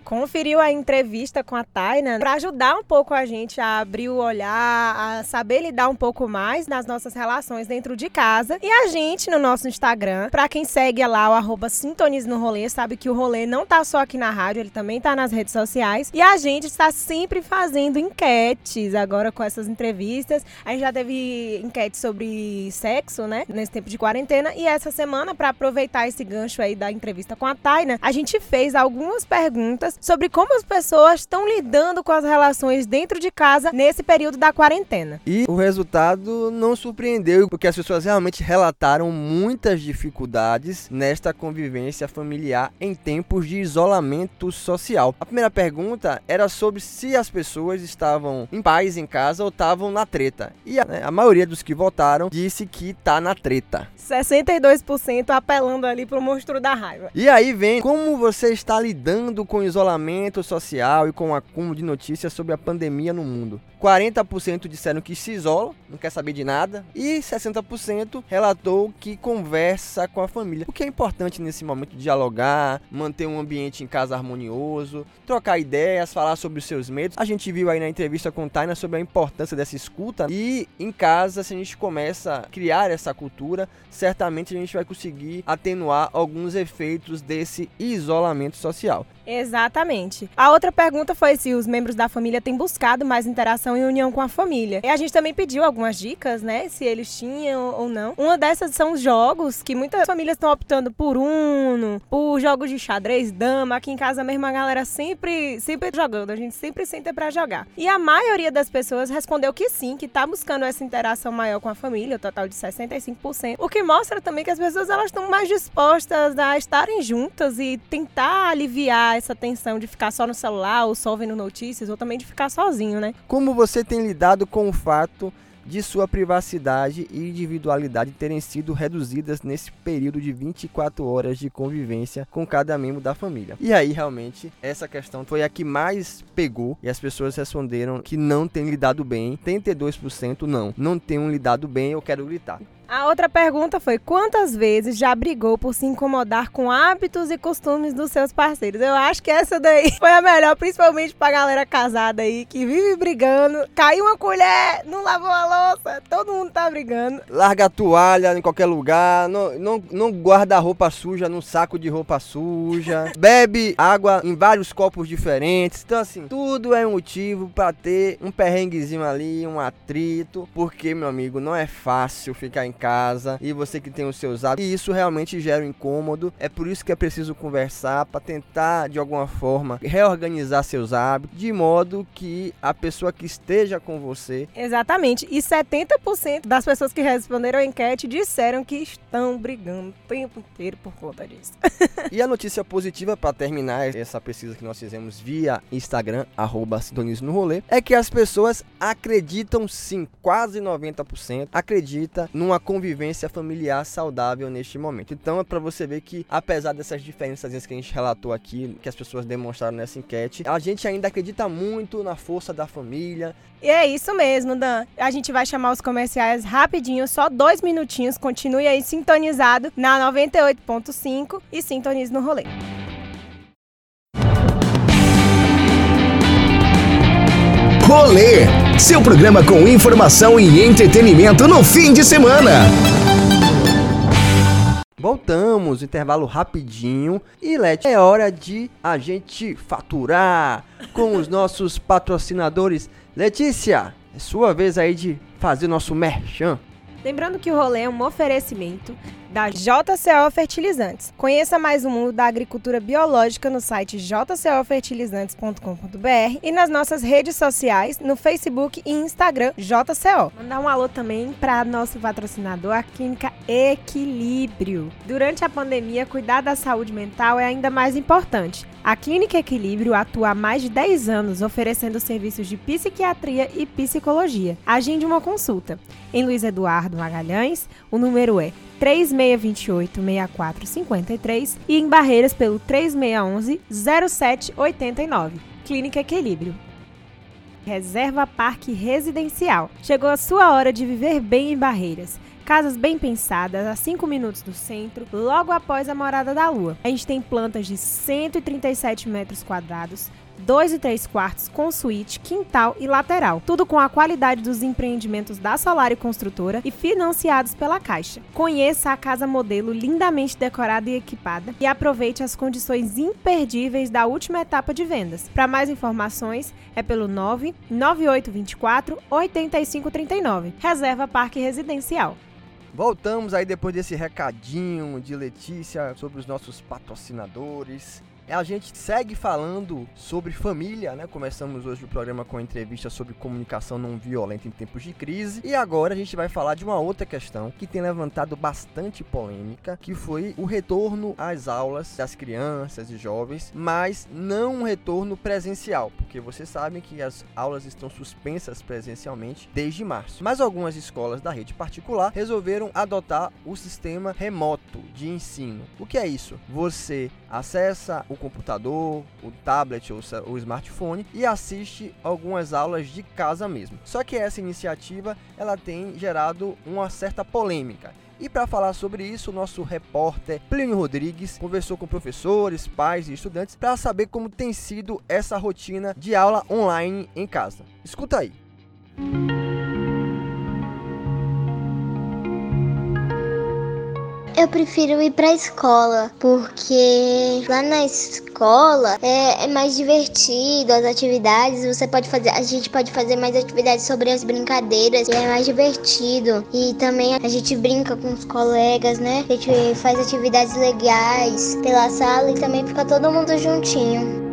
Conferiu a entrevista com a Taina para ajudar um pouco a gente a abrir o olhar, a saber lidar um pouco mais nas nossas relações dentro de casa. E a gente no nosso Instagram, para quem segue lá o arroba Sintonize no Rolê, sabe que o rolê não tá só aqui na rádio, ele também tá nas redes sociais. E a gente está sempre fazendo enquetes agora com essas entrevistas. A gente já teve enquete sobre sexo, né, nesse tempo de quarentena. E essa semana, para aproveitar esse gancho aí da entrevista com a Taina, a gente fez algumas perguntas sobre como as pessoas estão lidando com as relações dentro de casa nesse período da quarentena. E o resultado não surpreendeu, porque as pessoas realmente relataram muitas dificuldades nesta convivência familiar em tempos de isolamento social. A primeira pergunta era sobre se as pessoas estavam em paz em casa ou estavam na treta. E a, né, a maioria dos que votaram disse que tá na treta. 62% apelando ali pro monstro da raiva. E aí vem como você está lidando com o isolamento social e com o acúmulo de notícias sobre a pandemia no mundo. 40% disseram que se isola, não quer saber de nada, e 60% relatou que conversa com a família. O que é importante nesse momento dialogar, manter um ambiente em casa harmonioso, trocar ideias, falar sobre os seus medos. A gente viu aí na entrevista com Taina sobre a importância dessa escuta e em casa, se a gente começa a criar essa cultura, certamente a gente vai conseguir atenuar alguns efeitos desse isolamento social. Exatamente. A outra pergunta foi se os membros da família têm buscado mais interação e união com a família. E a gente também pediu algumas dicas, né? Se eles tinham ou não. Uma dessas são os jogos que muitas famílias estão optando por Uno, por jogos de xadrez, dama. Aqui em casa mesmo a galera sempre, sempre jogando. A gente sempre senta para jogar. E a maioria das pessoas respondeu que sim, que tá buscando essa interação maior com a família, o total de 65%. O que mostra também que as pessoas elas estão mais dispostas a estarem juntas e tentar aliviar essa tensão de ficar só no celular, ou só vendo notícias, ou também de ficar sozinho, né? Como você tem lidado com o fato de sua privacidade e individualidade terem sido reduzidas nesse período de 24 horas de convivência com cada membro da família. E aí, realmente, essa questão foi a que mais pegou e as pessoas responderam que não tem lidado bem. 32% não, não tenho lidado bem, eu quero gritar. A outra pergunta foi: quantas vezes já brigou por se incomodar com hábitos e costumes dos seus parceiros? Eu acho que essa daí foi a melhor, principalmente pra galera casada aí, que vive brigando. Caiu uma colher, não lavou a louça, todo mundo tá brigando. Larga a toalha em qualquer lugar, não, não, não guarda roupa suja num saco de roupa suja, bebe água em vários copos diferentes. Então, assim, tudo é um motivo para ter um perrenguezinho ali, um atrito, porque, meu amigo, não é fácil ficar em casa e você que tem os seus hábitos. E isso realmente gera um incômodo. É por isso que é preciso conversar para tentar de alguma forma reorganizar seus hábitos de modo que a pessoa que esteja com você. Exatamente. E 70% das pessoas que responderam a enquete disseram que estão brigando o tempo inteiro por conta disso. e a notícia positiva para terminar essa pesquisa que nós fizemos via Instagram, arroba no rolê, é que as pessoas acreditam sim, quase 90% acredita numa convivência familiar saudável neste momento. Então é para você ver que apesar dessas diferenças que a gente relatou aqui, que as pessoas demonstraram nessa enquete, a gente ainda acredita muito na força da família. E é isso mesmo, Dan. A gente vai chamar os comerciais rapidinho, só dois minutinhos. Continue aí sintonizado na 98.5 e sintonize no rolê. Rolê, seu programa com informação e entretenimento no fim de semana. Voltamos, intervalo rapidinho. E Let, é hora de a gente faturar com os nossos patrocinadores. Letícia, é sua vez aí de fazer nosso merchan. Lembrando que o rolê é um oferecimento da JCO Fertilizantes. Conheça mais o mundo da agricultura biológica no site jcofertilizantes.com.br e nas nossas redes sociais, no Facebook e Instagram JCO. Mandar um alô também para nosso patrocinador, a Clínica Equilíbrio. Durante a pandemia, cuidar da saúde mental é ainda mais importante. A Clínica Equilíbrio atua há mais de 10 anos oferecendo serviços de psiquiatria e psicologia. Agende uma consulta. Em Luiz Eduardo Magalhães, o número é 3628-6453 e em Barreiras pelo 3611-0789. Clínica Equilíbrio. Reserva Parque Residencial. Chegou a sua hora de viver bem em Barreiras. Casas bem pensadas, a 5 minutos do centro, logo após a Morada da Lua. A gente tem plantas de 137 metros quadrados, 2 e 3 quartos com suíte, quintal e lateral. Tudo com a qualidade dos empreendimentos da Solário Construtora e financiados pela Caixa. Conheça a casa modelo lindamente decorada e equipada e aproveite as condições imperdíveis da última etapa de vendas. Para mais informações, é pelo 99824 8539. Reserva Parque Residencial. Voltamos aí depois desse recadinho de Letícia sobre os nossos patrocinadores. A gente segue falando sobre família, né? Começamos hoje o programa com entrevista sobre comunicação não violenta em tempos de crise. E agora a gente vai falar de uma outra questão que tem levantado bastante polêmica, que foi o retorno às aulas das crianças e jovens, mas não um retorno presencial, porque vocês sabem que as aulas estão suspensas presencialmente desde março. Mas algumas escolas da rede particular resolveram adotar o sistema remoto de ensino. O que é isso? Você acessa o computador, o tablet ou o smartphone e assiste algumas aulas de casa mesmo. Só que essa iniciativa ela tem gerado uma certa polêmica. E para falar sobre isso, o nosso repórter Plínio Rodrigues conversou com professores, pais e estudantes para saber como tem sido essa rotina de aula online em casa. Escuta aí. Eu prefiro ir pra escola, porque lá na escola é, é, mais divertido, as atividades, você pode fazer, a gente pode fazer mais atividades sobre as brincadeiras, e é mais divertido. E também a gente brinca com os colegas, né? A gente faz atividades legais pela sala e também fica todo mundo juntinho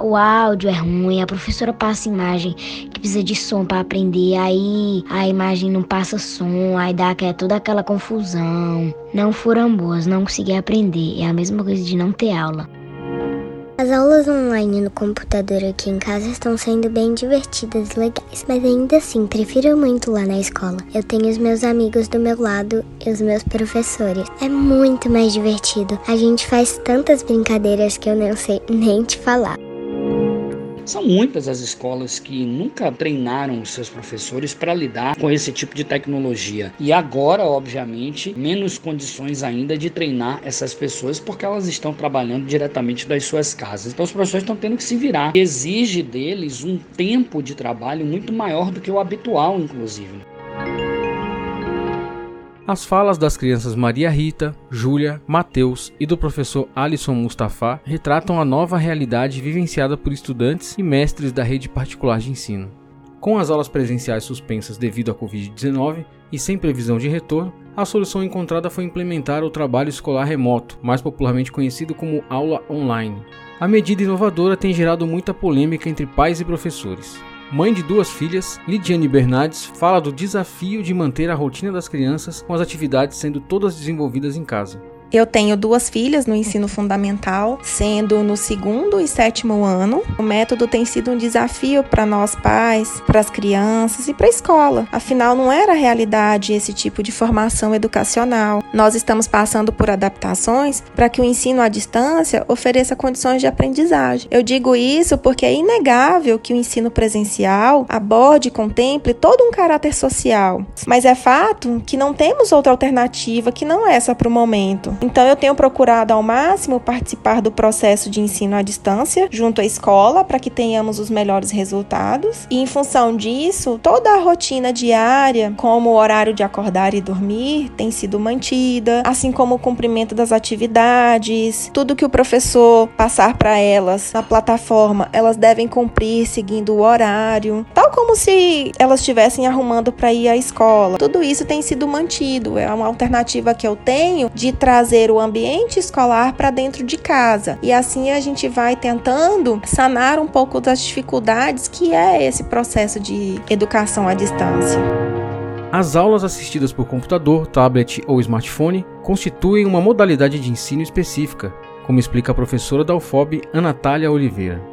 o áudio é ruim, a professora passa imagem que precisa de som para aprender, aí a imagem não passa som, aí dá toda aquela confusão. Não foram boas, não consegui aprender. É a mesma coisa de não ter aula. As aulas online no computador aqui em casa estão sendo bem divertidas e legais, mas ainda assim prefiro muito lá na escola. Eu tenho os meus amigos do meu lado e os meus professores. É muito mais divertido. A gente faz tantas brincadeiras que eu não sei nem te falar. São muitas as escolas que nunca treinaram os seus professores para lidar com esse tipo de tecnologia. E agora, obviamente, menos condições ainda de treinar essas pessoas porque elas estão trabalhando diretamente das suas casas. Então os professores estão tendo que se virar. Exige deles um tempo de trabalho muito maior do que o habitual, inclusive. As falas das crianças Maria Rita, Júlia, Mateus e do professor Alisson Mustafa retratam a nova realidade vivenciada por estudantes e mestres da rede particular de ensino. Com as aulas presenciais suspensas devido à Covid-19 e sem previsão de retorno, a solução encontrada foi implementar o trabalho escolar remoto, mais popularmente conhecido como aula online. A medida inovadora tem gerado muita polêmica entre pais e professores. Mãe de duas filhas, Lidiane Bernardes fala do desafio de manter a rotina das crianças com as atividades sendo todas desenvolvidas em casa. Eu tenho duas filhas no ensino fundamental, sendo no segundo e sétimo ano. O método tem sido um desafio para nós pais, para as crianças e para a escola. Afinal, não era realidade esse tipo de formação educacional. Nós estamos passando por adaptações para que o ensino à distância ofereça condições de aprendizagem. Eu digo isso porque é inegável que o ensino presencial aborde e contemple todo um caráter social. Mas é fato que não temos outra alternativa que não essa para o momento. Então, eu tenho procurado ao máximo participar do processo de ensino à distância junto à escola para que tenhamos os melhores resultados. E, em função disso, toda a rotina diária, como o horário de acordar e dormir, tem sido mantida, assim como o cumprimento das atividades, tudo que o professor passar para elas na plataforma, elas devem cumprir seguindo o horário, tal como se elas estivessem arrumando para ir à escola. Tudo isso tem sido mantido. É uma alternativa que eu tenho de trazer trazer o ambiente escolar para dentro de casa. E assim a gente vai tentando sanar um pouco das dificuldades que é esse processo de educação à distância. As aulas assistidas por computador, tablet ou smartphone constituem uma modalidade de ensino específica, como explica a professora da UFOB, Anatália Oliveira.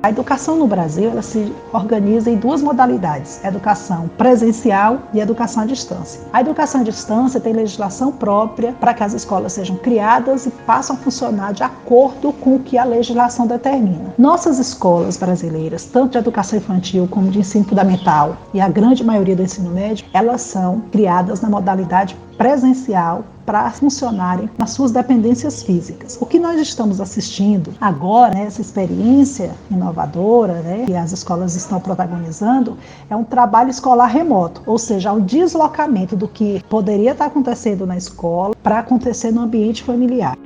A educação no Brasil ela se organiza em duas modalidades: educação presencial e educação à distância. A educação à distância tem legislação própria para que as escolas sejam criadas e passem a funcionar de acordo com o que a legislação determina. Nossas escolas brasileiras, tanto de educação infantil como de ensino fundamental e a grande maioria do ensino médio, elas são criadas na modalidade presencial para funcionarem nas suas dependências físicas. O que nós estamos assistindo agora, né, essa experiência inovadora né, que as escolas estão protagonizando, é um trabalho escolar remoto, ou seja, o deslocamento do que poderia estar acontecendo na escola para acontecer no ambiente familiar.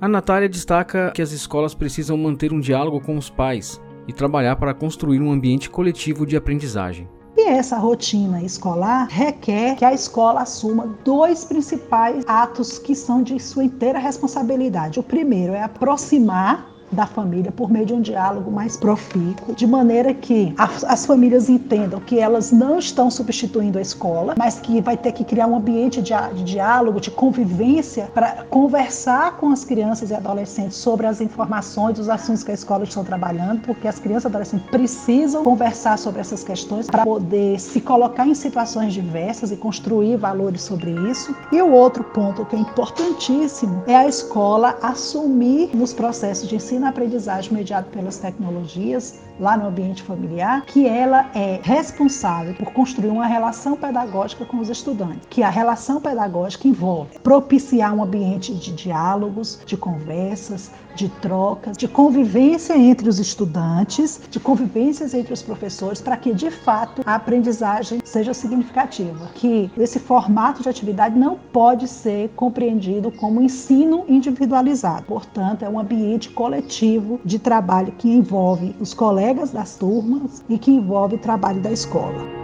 A Natália destaca que as escolas precisam manter um diálogo com os pais e trabalhar para construir um ambiente coletivo de aprendizagem. E essa rotina escolar requer que a escola assuma dois principais atos que são de sua inteira responsabilidade. O primeiro é aproximar da família por meio de um diálogo mais profícuo, de maneira que as, as, famílias entendam que elas não estão substituindo a escola, mas que vai ter que criar um ambiente de diálogo, de convivência, para conversar com as crianças e adolescentes sobre as informações, os assuntos que a escola está trabalhando, porque as crianças e adolescentes precisam conversar sobre essas questões para poder se colocar em situações diversas e construir valores sobre isso. E o outro ponto que é importantíssimo é a escola assumir nos processos de ensino ensino-aprendizagem mediado pelas tecnologias lá no ambiente familiar, que ela é responsável por construir uma relação pedagógica com os estudantes, que a relação pedagógica envolve propiciar um ambiente de diálogos, de conversas, de trocas, de convivência entre os estudantes, de convivências entre os professores, para que de fato a aprendizagem seja significativa. Que esse formato de atividade não pode ser compreendido como ensino individualizado. Portanto, é um ambiente coletivo de trabalho que envolve os colegas das turmas e que envolve o trabalho da escola.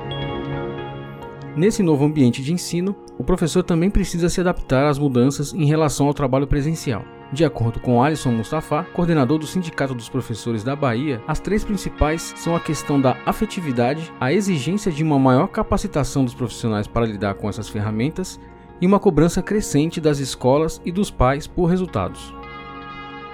Nesse novo ambiente de ensino, o professor também precisa se adaptar às mudanças em relação ao trabalho presencial. De acordo com Alisson Mustafa, coordenador do Sindicato dos Professores da Bahia, as três principais são a questão da afetividade, a exigência de uma maior capacitação dos profissionais para lidar com essas ferramentas e uma cobrança crescente das escolas e dos pais por resultados.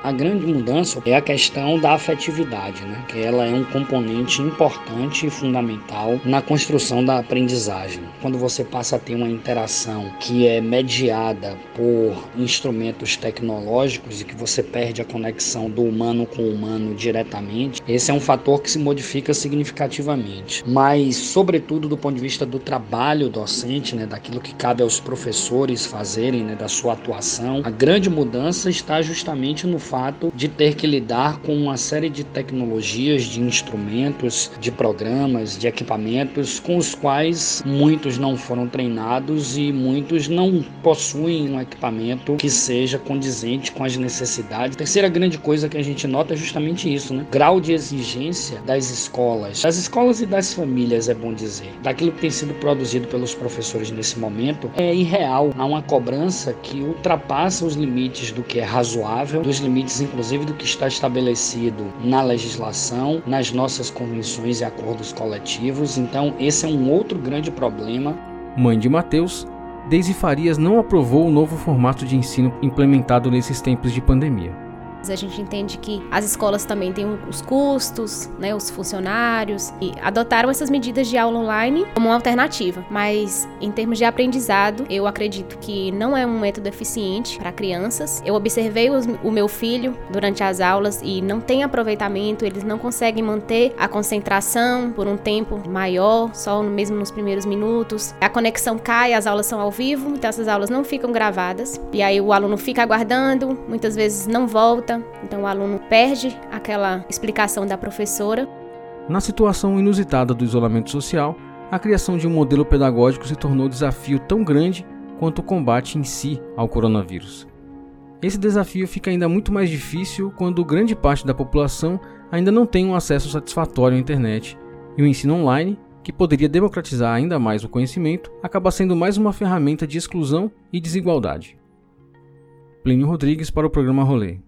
A grande mudança é a questão da afetividade, né? que ela é um componente importante e fundamental na construção da aprendizagem. Quando você passa a ter uma interação que é mediada por instrumentos tecnológicos e que você perde a conexão do humano com o humano diretamente, esse é um fator que se modifica significativamente. Mas, sobretudo do ponto de vista do trabalho docente, né? daquilo que cabe aos professores fazerem, né? da sua atuação, a grande mudança está justamente no fato de ter que lidar com uma série de tecnologias, de instrumentos, de programas, de equipamentos com os quais muitos não foram treinados e muitos não possuem um equipamento que seja condizente com as necessidades. A terceira grande coisa que a gente nota é justamente isso, né? Grau de exigência das escolas, das escolas e das famílias, é bom dizer, daquilo que tem sido produzido pelos professores nesse momento é irreal. Há uma cobrança que ultrapassa os limites do que é razoável, dos limites limites, inclusive, do que está estabelecido na legislação, nas nossas convenções e acordos coletivos. Então, esse é um outro grande problema. Mãe de Mateus, Deise Farias não aprovou o novo formato de ensino implementado nesses tempos de pandemia. A gente entende que as escolas também têm os custos, né, os funcionários, e adotaram essas medidas de aula online como uma alternativa. Mas, em termos de aprendizado, eu acredito que não é um método eficiente para crianças. Eu observei os, o meu filho durante as aulas e não tem aproveitamento, eles não conseguem manter a concentração por um tempo maior, só mesmo nos primeiros minutos. A conexão cai, as aulas são ao vivo, então essas aulas não ficam gravadas. E aí o aluno fica aguardando, muitas vezes não volta então o aluno perde aquela explicação da professora. Na situação inusitada do isolamento social, a criação de um modelo pedagógico se tornou desafio tão grande quanto o combate em si ao coronavírus. Esse desafio fica ainda muito mais difícil quando grande parte da população ainda não tem um acesso satisfatório à internet e o ensino online, que poderia democratizar ainda mais o conhecimento, acaba sendo mais uma ferramenta de exclusão e desigualdade. Plínio Rodrigues para o programa Rolê.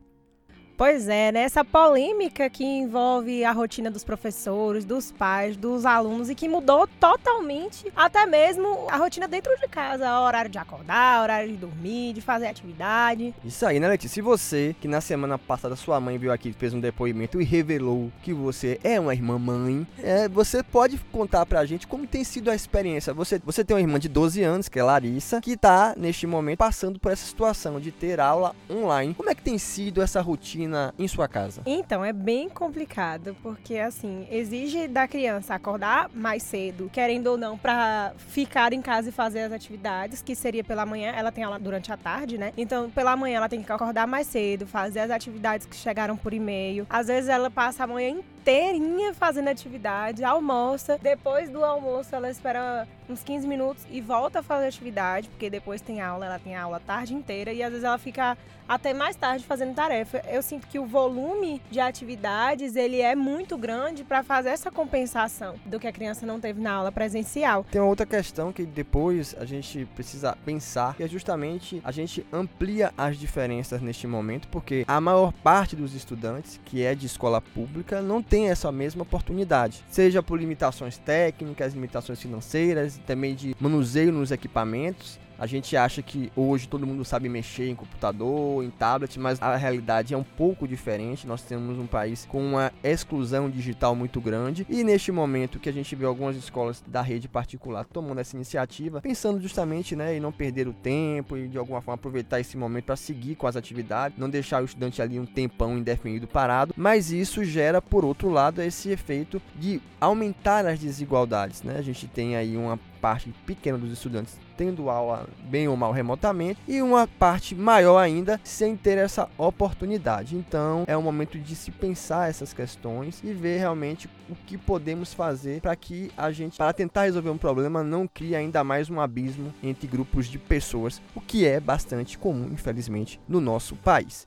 Pois é, né? Essa polêmica que envolve a rotina dos professores, dos pais, dos alunos e que mudou totalmente até mesmo a rotina dentro de casa, horário de acordar, horário de dormir, de fazer atividade. Isso aí, né, Letícia? Se você, que na semana passada sua mãe veio aqui, fez um depoimento e revelou que você é uma irmã mãe, é, você pode contar pra gente como tem sido a experiência. Você, você tem uma irmã de 12 anos, que é Larissa, que tá neste momento passando por essa situação de ter aula online. Como é que tem sido essa rotina? Em sua casa? Então, é bem complicado, porque assim, exige da criança acordar mais cedo, querendo ou não, para ficar em casa e fazer as atividades, que seria pela manhã, ela tem aula durante a tarde, né? Então, pela manhã ela tem que acordar mais cedo, fazer as atividades que chegaram por e-mail. Às vezes ela passa a manhã inteirinha fazendo atividade, almoça, depois do almoço ela espera uns 15 minutos e volta a fazer atividade, porque depois tem aula, ela tem aula a tarde inteira e às vezes ela fica até mais tarde fazendo tarefa. Eu sinto que o volume de atividades ele é muito grande para fazer essa compensação do que a criança não teve na aula presencial. Tem uma outra questão que depois a gente precisa pensar, que é justamente a gente amplia as diferenças neste momento, porque a maior parte dos estudantes que é de escola pública não tem essa mesma oportunidade, seja por limitações técnicas, limitações financeiras, também de manuseio nos equipamentos, a gente acha que hoje todo mundo sabe mexer em computador, em tablet, mas a realidade é um pouco diferente. Nós temos um país com uma exclusão digital muito grande e neste momento que a gente vê algumas escolas da rede particular tomando essa iniciativa, pensando justamente, né, em não perder o tempo e de alguma forma aproveitar esse momento para seguir com as atividades, não deixar o estudante ali um tempão indefinido parado, mas isso gera por outro lado esse efeito de aumentar as desigualdades, né? A gente tem aí uma parte pequena dos estudantes tendo aula bem ou mal remotamente e uma parte maior ainda sem ter essa oportunidade. Então é um momento de se pensar essas questões e ver realmente o que podemos fazer para que a gente, para tentar resolver um problema, não crie ainda mais um abismo entre grupos de pessoas, o que é bastante comum, infelizmente, no nosso país.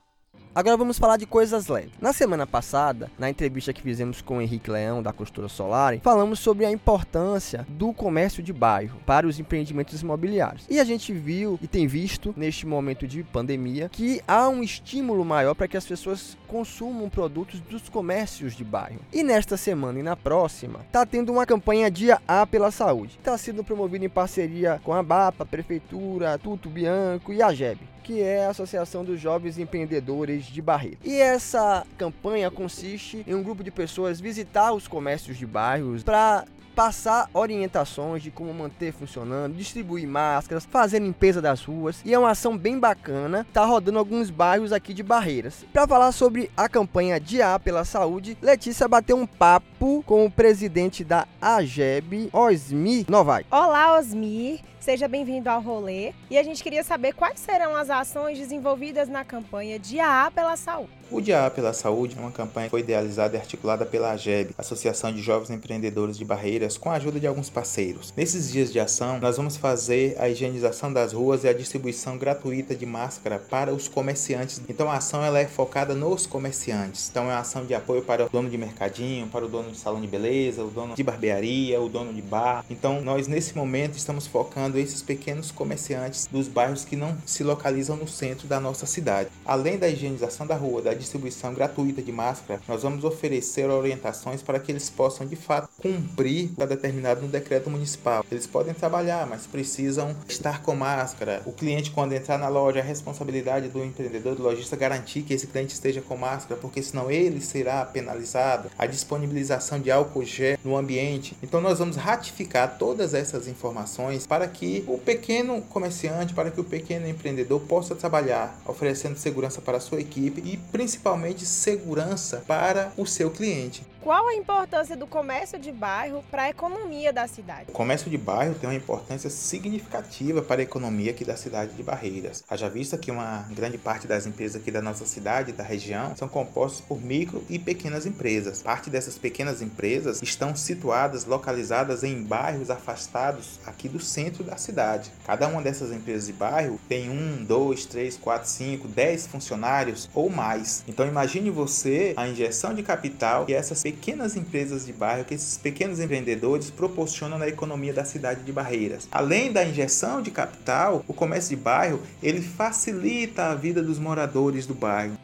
Agora vamos falar de coisas leves. Na semana passada, na entrevista que fizemos com o Henrique Leão, da Costura Solar, falamos sobre a importância do comércio de bairro para os empreendimentos imobiliários. E a gente viu e tem visto, neste momento de pandemia, que há um estímulo maior para que as pessoas consumam produtos dos comércios de bairro. E nesta semana e na próxima, está tendo uma campanha Dia A pela Saúde. Está sendo promovida em parceria com a BAPA, Prefeitura, Tuto Bianco e a GEB que é a Associação dos Jovens Empreendedores de Barreira. E essa campanha consiste em um grupo de pessoas visitar os comércios de bairros para passar orientações de como manter funcionando, distribuir máscaras, fazer limpeza das ruas e é uma ação bem bacana. Tá rodando alguns bairros aqui de Barreiras. Para falar sobre a campanha de A pela Saúde, Letícia bateu um papo com o presidente da AGEB, Osmi Novai. Olá, Osmi. Seja bem-vindo ao rolê. E a gente queria saber quais serão as ações desenvolvidas na campanha Dia A pela Saúde. O Dia A pela Saúde é uma campanha que foi idealizada e articulada pela AGEB, Associação de Jovens Empreendedores de Barreiras, com a ajuda de alguns parceiros. Nesses dias de ação, nós vamos fazer a higienização das ruas e a distribuição gratuita de máscara para os comerciantes. Então a ação ela é focada nos comerciantes. Então é uma ação de apoio para o dono de mercadinho, para o dono de salão de beleza, o dono de barbearia, o dono de bar. Então nós nesse momento estamos focando esses pequenos comerciantes dos bairros que não se localizam no centro da nossa cidade. Além da higienização da rua, da distribuição gratuita de máscara, nós vamos oferecer orientações para que eles possam de fato cumprir o determinado no decreto municipal. Eles podem trabalhar, mas precisam estar com máscara. O cliente, quando entrar na loja, a responsabilidade do empreendedor, do lojista, garantir que esse cliente esteja com máscara, porque senão ele será penalizado. A disponibilização de álcool gel no ambiente. Então, nós vamos ratificar todas essas informações para que que o pequeno comerciante, para que o pequeno empreendedor possa trabalhar oferecendo segurança para a sua equipe e principalmente segurança para o seu cliente. Qual a importância do comércio de bairro para a economia da cidade? O comércio de bairro tem uma importância significativa para a economia aqui da cidade de Barreiras. Haja vista que uma grande parte das empresas aqui da nossa cidade, da região, são compostas por micro e pequenas empresas. Parte dessas pequenas empresas estão situadas, localizadas em bairros afastados aqui do centro da cidade. Cada uma dessas empresas de bairro tem um, dois, três, quatro, cinco, dez funcionários ou mais. Então imagine você a injeção de capital que essas pequenas empresas de bairro, que esses pequenos empreendedores proporcionam na economia da cidade de Barreiras. Além da injeção de capital, o comércio de bairro ele facilita a vida dos moradores do bairro.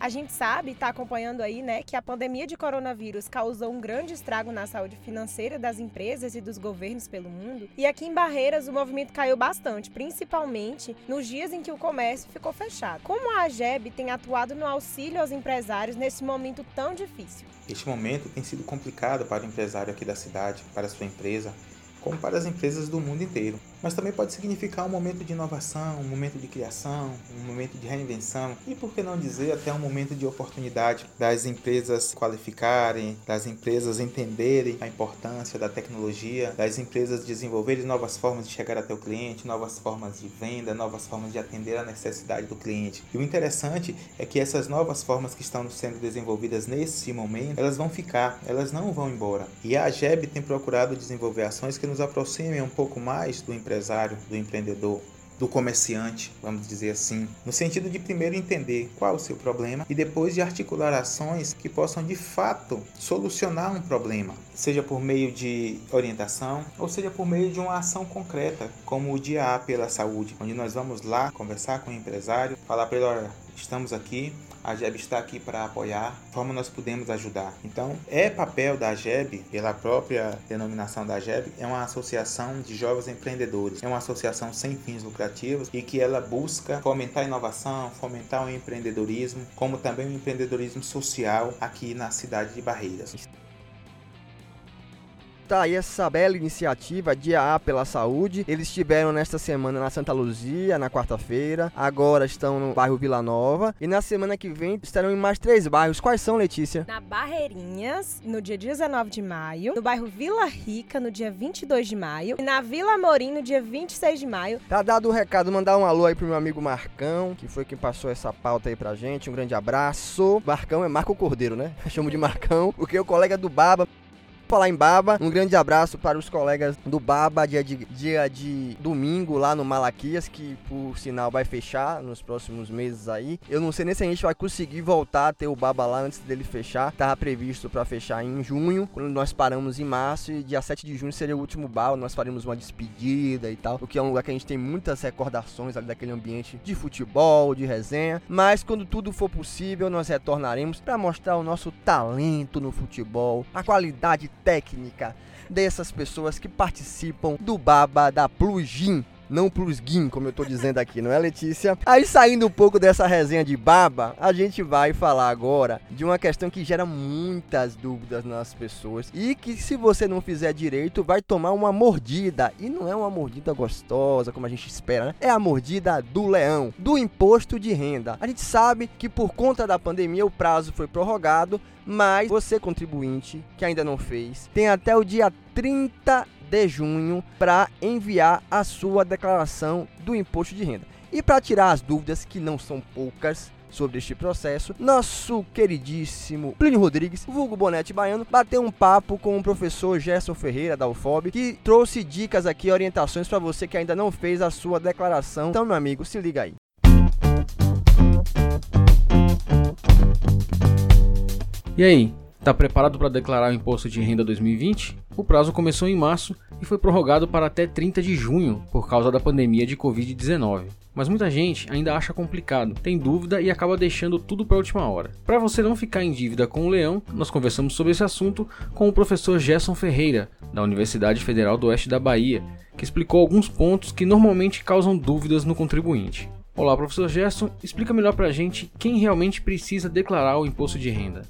A gente sabe, está acompanhando aí, né, que a pandemia de coronavírus causou um grande estrago na saúde financeira das empresas e dos governos pelo mundo. E aqui em Barreiras o movimento caiu bastante, principalmente nos dias em que o comércio ficou fechado. Como a AGEB tem atuado no auxílio aos empresários nesse momento tão difícil? Este momento tem sido complicado para o empresário aqui da cidade, para a sua empresa, como para as empresas do mundo inteiro mas também pode significar um momento de inovação, um momento de criação, um momento de reinvenção e, por que não dizer, até um momento de oportunidade das empresas qualificarem, das empresas entenderem a importância da tecnologia, das empresas desenvolverem novas formas de chegar até o cliente, novas formas de venda, novas formas de atender a necessidade do cliente. E o interessante é que essas novas formas que estão sendo desenvolvidas nesse momento, elas vão ficar, elas não vão embora. E a AGEB tem procurado desenvolver ações que nos aproximem um pouco mais do empresário, do empreendedor, do comerciante, vamos dizer assim, no sentido de primeiro entender qual o seu problema e depois de articular ações que possam de fato solucionar um problema, seja por meio de orientação ou seja por meio de uma ação concreta, como o Dia A pela Saúde, onde nós vamos lá conversar com o empresário, falar para ele, olha, estamos aqui, a GEB está aqui para apoiar, como nós podemos ajudar. Então, é papel da GEB, pela própria denominação da GEB, é uma associação de jovens empreendedores. É uma associação sem fins lucrativos e que ela busca fomentar a inovação, fomentar o empreendedorismo, como também o empreendedorismo social aqui na cidade de Barreiras tá aí essa bela iniciativa Dia A pela Saúde. Eles estiveram nesta semana na Santa Luzia, na quarta-feira. Agora estão no bairro Vila Nova. E na semana que vem estarão em mais três bairros. Quais são, Letícia? Na Barreirinhas, no dia 19 de maio. No bairro Vila Rica, no dia 22 de maio. E na Vila Morim, no dia 26 de maio. Tá dado o recado. Mandar um alô aí pro meu amigo Marcão, que foi quem passou essa pauta aí pra gente. Um grande abraço. Marcão é Marco Cordeiro, né? Chamo de Marcão, porque é o colega do Baba Falar em Baba, um grande abraço para os colegas do Baba, dia de, dia de domingo lá no Malaquias, que por sinal vai fechar nos próximos meses aí. Eu não sei nem se a gente vai conseguir voltar a ter o Baba lá antes dele fechar. Tava previsto para fechar em junho, quando nós paramos em março, e dia 7 de junho seria o último Baba, nós faremos uma despedida e tal, o que é um lugar que a gente tem muitas recordações ali daquele ambiente de futebol, de resenha. Mas quando tudo for possível, nós retornaremos para mostrar o nosso talento no futebol, a qualidade técnica dessas pessoas que participam do Baba da Plugin não plugin, como eu tô dizendo aqui, não é, Letícia? Aí saindo um pouco dessa resenha de baba, a gente vai falar agora de uma questão que gera muitas dúvidas nas pessoas e que se você não fizer direito vai tomar uma mordida e não é uma mordida gostosa como a gente espera, né? É a mordida do leão, do imposto de renda. A gente sabe que por conta da pandemia o prazo foi prorrogado, mas você contribuinte que ainda não fez, tem até o dia 30 de junho para enviar a sua declaração do imposto de renda. E para tirar as dúvidas, que não são poucas, sobre este processo, nosso queridíssimo Plínio Rodrigues, vulgo Bonete Baiano, bateu um papo com o professor Gerson Ferreira da UFOB, que trouxe dicas aqui, orientações para você que ainda não fez a sua declaração. Então, meu amigo, se liga aí. E aí, Está preparado para declarar o imposto de renda 2020? O prazo começou em março e foi prorrogado para até 30 de junho por causa da pandemia de Covid-19. Mas muita gente ainda acha complicado, tem dúvida e acaba deixando tudo para a última hora. Para você não ficar em dívida com o leão, nós conversamos sobre esse assunto com o professor Gerson Ferreira, da Universidade Federal do Oeste da Bahia, que explicou alguns pontos que normalmente causam dúvidas no contribuinte. Olá, professor Gerson, explica melhor para a gente quem realmente precisa declarar o imposto de renda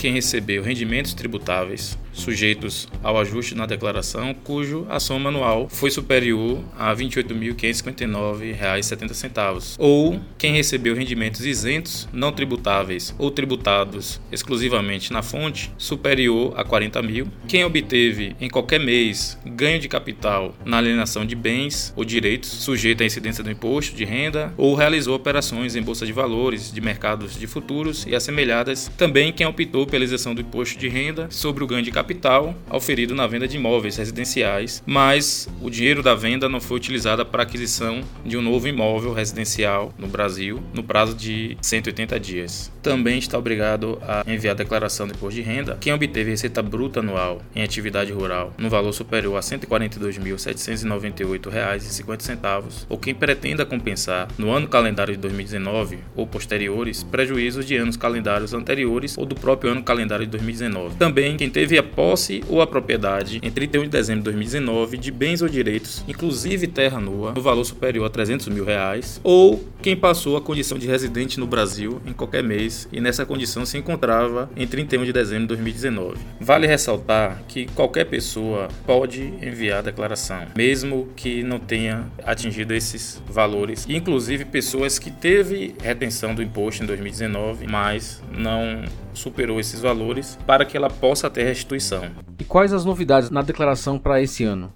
quem recebeu rendimentos tributáveis sujeitos ao ajuste na declaração, cujo a soma anual foi superior a R$ 28.559,70, ou quem recebeu rendimentos isentos, não tributáveis ou tributados exclusivamente na fonte, superior a 40 mil, quem obteve em qualquer mês ganho de capital na alienação de bens ou direitos sujeito à incidência do imposto de renda, ou realizou operações em bolsa de valores, de mercados de futuros e assemelhadas, também quem optou pela isenção do imposto de renda sobre o ganho de capital auferido na venda de imóveis residenciais, mas o dinheiro da venda não foi utilizado para aquisição de um novo imóvel residencial no Brasil no prazo de 180 dias. Também está obrigado a enviar declaração de imposto de renda quem obteve receita bruta anual em atividade rural no valor superior a R$ 142.798,50 ou quem pretenda compensar no ano calendário de 2019 ou posteriores prejuízos de anos calendários anteriores ou do próprio ano no calendário de 2019. Também quem teve a posse ou a propriedade em 31 de dezembro de 2019 de bens ou direitos, inclusive terra nua, no valor superior a 300 mil reais, ou quem passou a condição de residente no Brasil em qualquer mês e nessa condição se encontrava em 31 de dezembro de 2019. Vale ressaltar que qualquer pessoa pode enviar a declaração, mesmo que não tenha atingido esses valores, inclusive pessoas que teve retenção do imposto em 2019, mas não superou esses valores para que ela possa ter restituição. E quais as novidades na declaração para esse ano?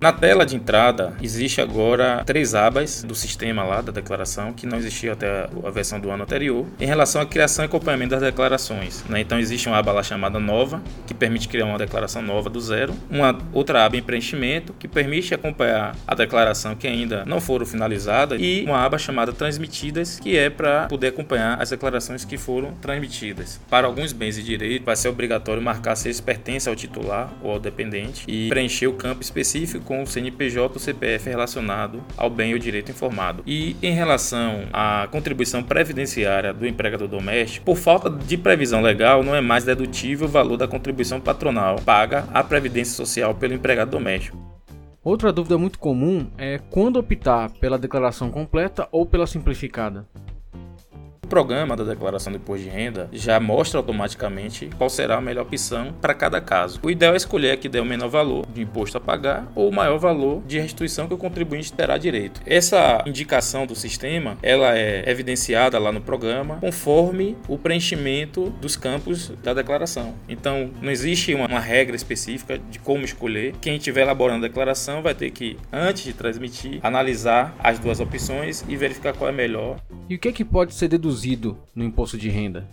Na tela de entrada, existe agora três abas do sistema lá da declaração, que não existia até a versão do ano anterior, em relação à criação e acompanhamento das declarações. Né? Então existe uma aba lá chamada Nova, que permite criar uma declaração nova do zero, uma outra aba em preenchimento, que permite acompanhar a declaração que ainda não foram finalizadas, e uma aba chamada Transmitidas, que é para poder acompanhar as declarações que foram transmitidas. Para alguns bens e direitos, vai ser obrigatório marcar se eles pertencem ao titular ou ao dependente e preencher o campo específico com o CNPJ ou CPF relacionado ao bem ou direito informado. E em relação à contribuição previdenciária do empregador doméstico, por falta de previsão legal, não é mais dedutível o valor da contribuição patronal paga à Previdência Social pelo empregado doméstico. Outra dúvida muito comum é quando optar pela declaração completa ou pela simplificada. Programa da declaração do imposto de renda já mostra automaticamente qual será a melhor opção para cada caso. O ideal é escolher a que der o menor valor de imposto a pagar ou o maior valor de restituição que o contribuinte terá direito. Essa indicação do sistema, ela é evidenciada lá no programa conforme o preenchimento dos campos da declaração. Então, não existe uma, uma regra específica de como escolher. Quem estiver elaborando a declaração vai ter que, antes de transmitir, analisar as duas opções e verificar qual é melhor. E o que, é que pode ser deduzido no imposto de renda?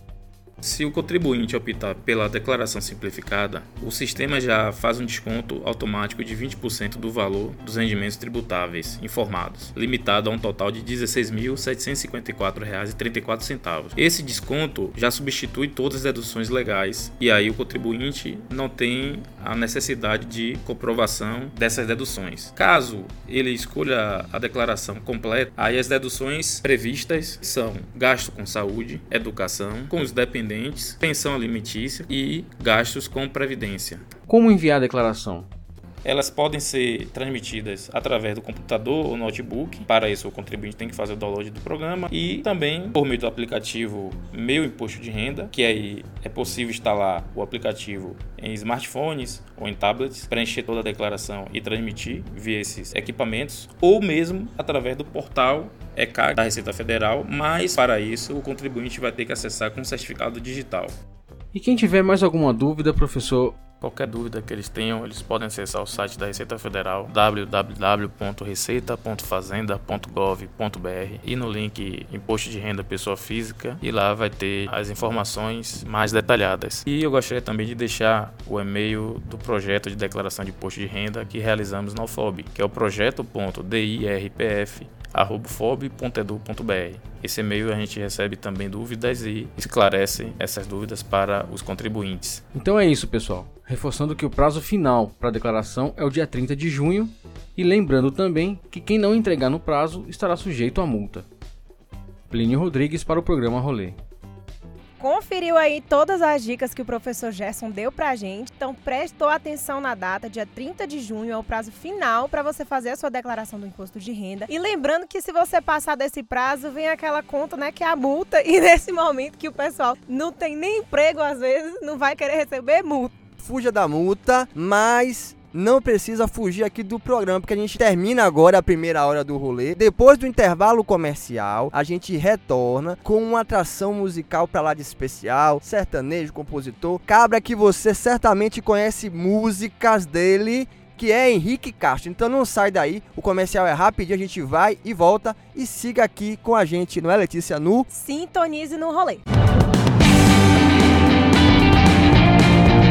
Se o contribuinte optar pela declaração simplificada, o sistema já faz um desconto automático de 20% do valor dos rendimentos tributáveis informados, limitado a um total de R$ 16.754,34. Esse desconto já substitui todas as deduções legais e aí o contribuinte não tem a necessidade de comprovação dessas deduções. Caso ele escolha a declaração completa, aí as deduções previstas são gasto com saúde, educação, com os dependentes, pensão alimentícia e gastos com previdência. Como enviar a declaração? Elas podem ser transmitidas através do computador ou notebook. Para isso, o contribuinte tem que fazer o download do programa e também por meio do aplicativo Meu Imposto de Renda, que aí é possível instalar o aplicativo em smartphones ou em tablets, preencher toda a declaração e transmitir via esses equipamentos, ou mesmo através do portal ECAD da Receita Federal, mas para isso o contribuinte vai ter que acessar com certificado digital. E quem tiver mais alguma dúvida, professor, Qualquer dúvida que eles tenham, eles podem acessar o site da Receita Federal www.receita.fazenda.gov.br e no link Imposto de Renda Pessoa Física e lá vai ter as informações mais detalhadas. E eu gostaria também de deixar o e-mail do projeto de declaração de imposto de renda que realizamos na UFOB, que é o projeto.dirpf fob.edu.br. Esse e-mail a gente recebe também dúvidas e esclarece essas dúvidas para os contribuintes. Então é isso, pessoal. Reforçando que o prazo final para a declaração é o dia 30 de junho e lembrando também que quem não entregar no prazo estará sujeito a multa. Plínio Rodrigues para o programa Rolê conferiu aí todas as dicas que o professor Gerson deu pra gente. Então, prestou atenção na data, dia 30 de junho é o prazo final para você fazer a sua declaração do imposto de renda. E lembrando que se você passar desse prazo, vem aquela conta, né, que é a multa. E nesse momento que o pessoal não tem nem emprego às vezes, não vai querer receber multa. Fuja da multa, mas não precisa fugir aqui do programa, porque a gente termina agora a primeira hora do rolê. Depois do intervalo comercial, a gente retorna com uma atração musical para lá de especial, sertanejo, compositor, cabra que você certamente conhece músicas dele que é Henrique Castro. Então não sai daí, o comercial é rapidinho, a gente vai e volta e siga aqui com a gente, não é Letícia? No Sintonize no rolê.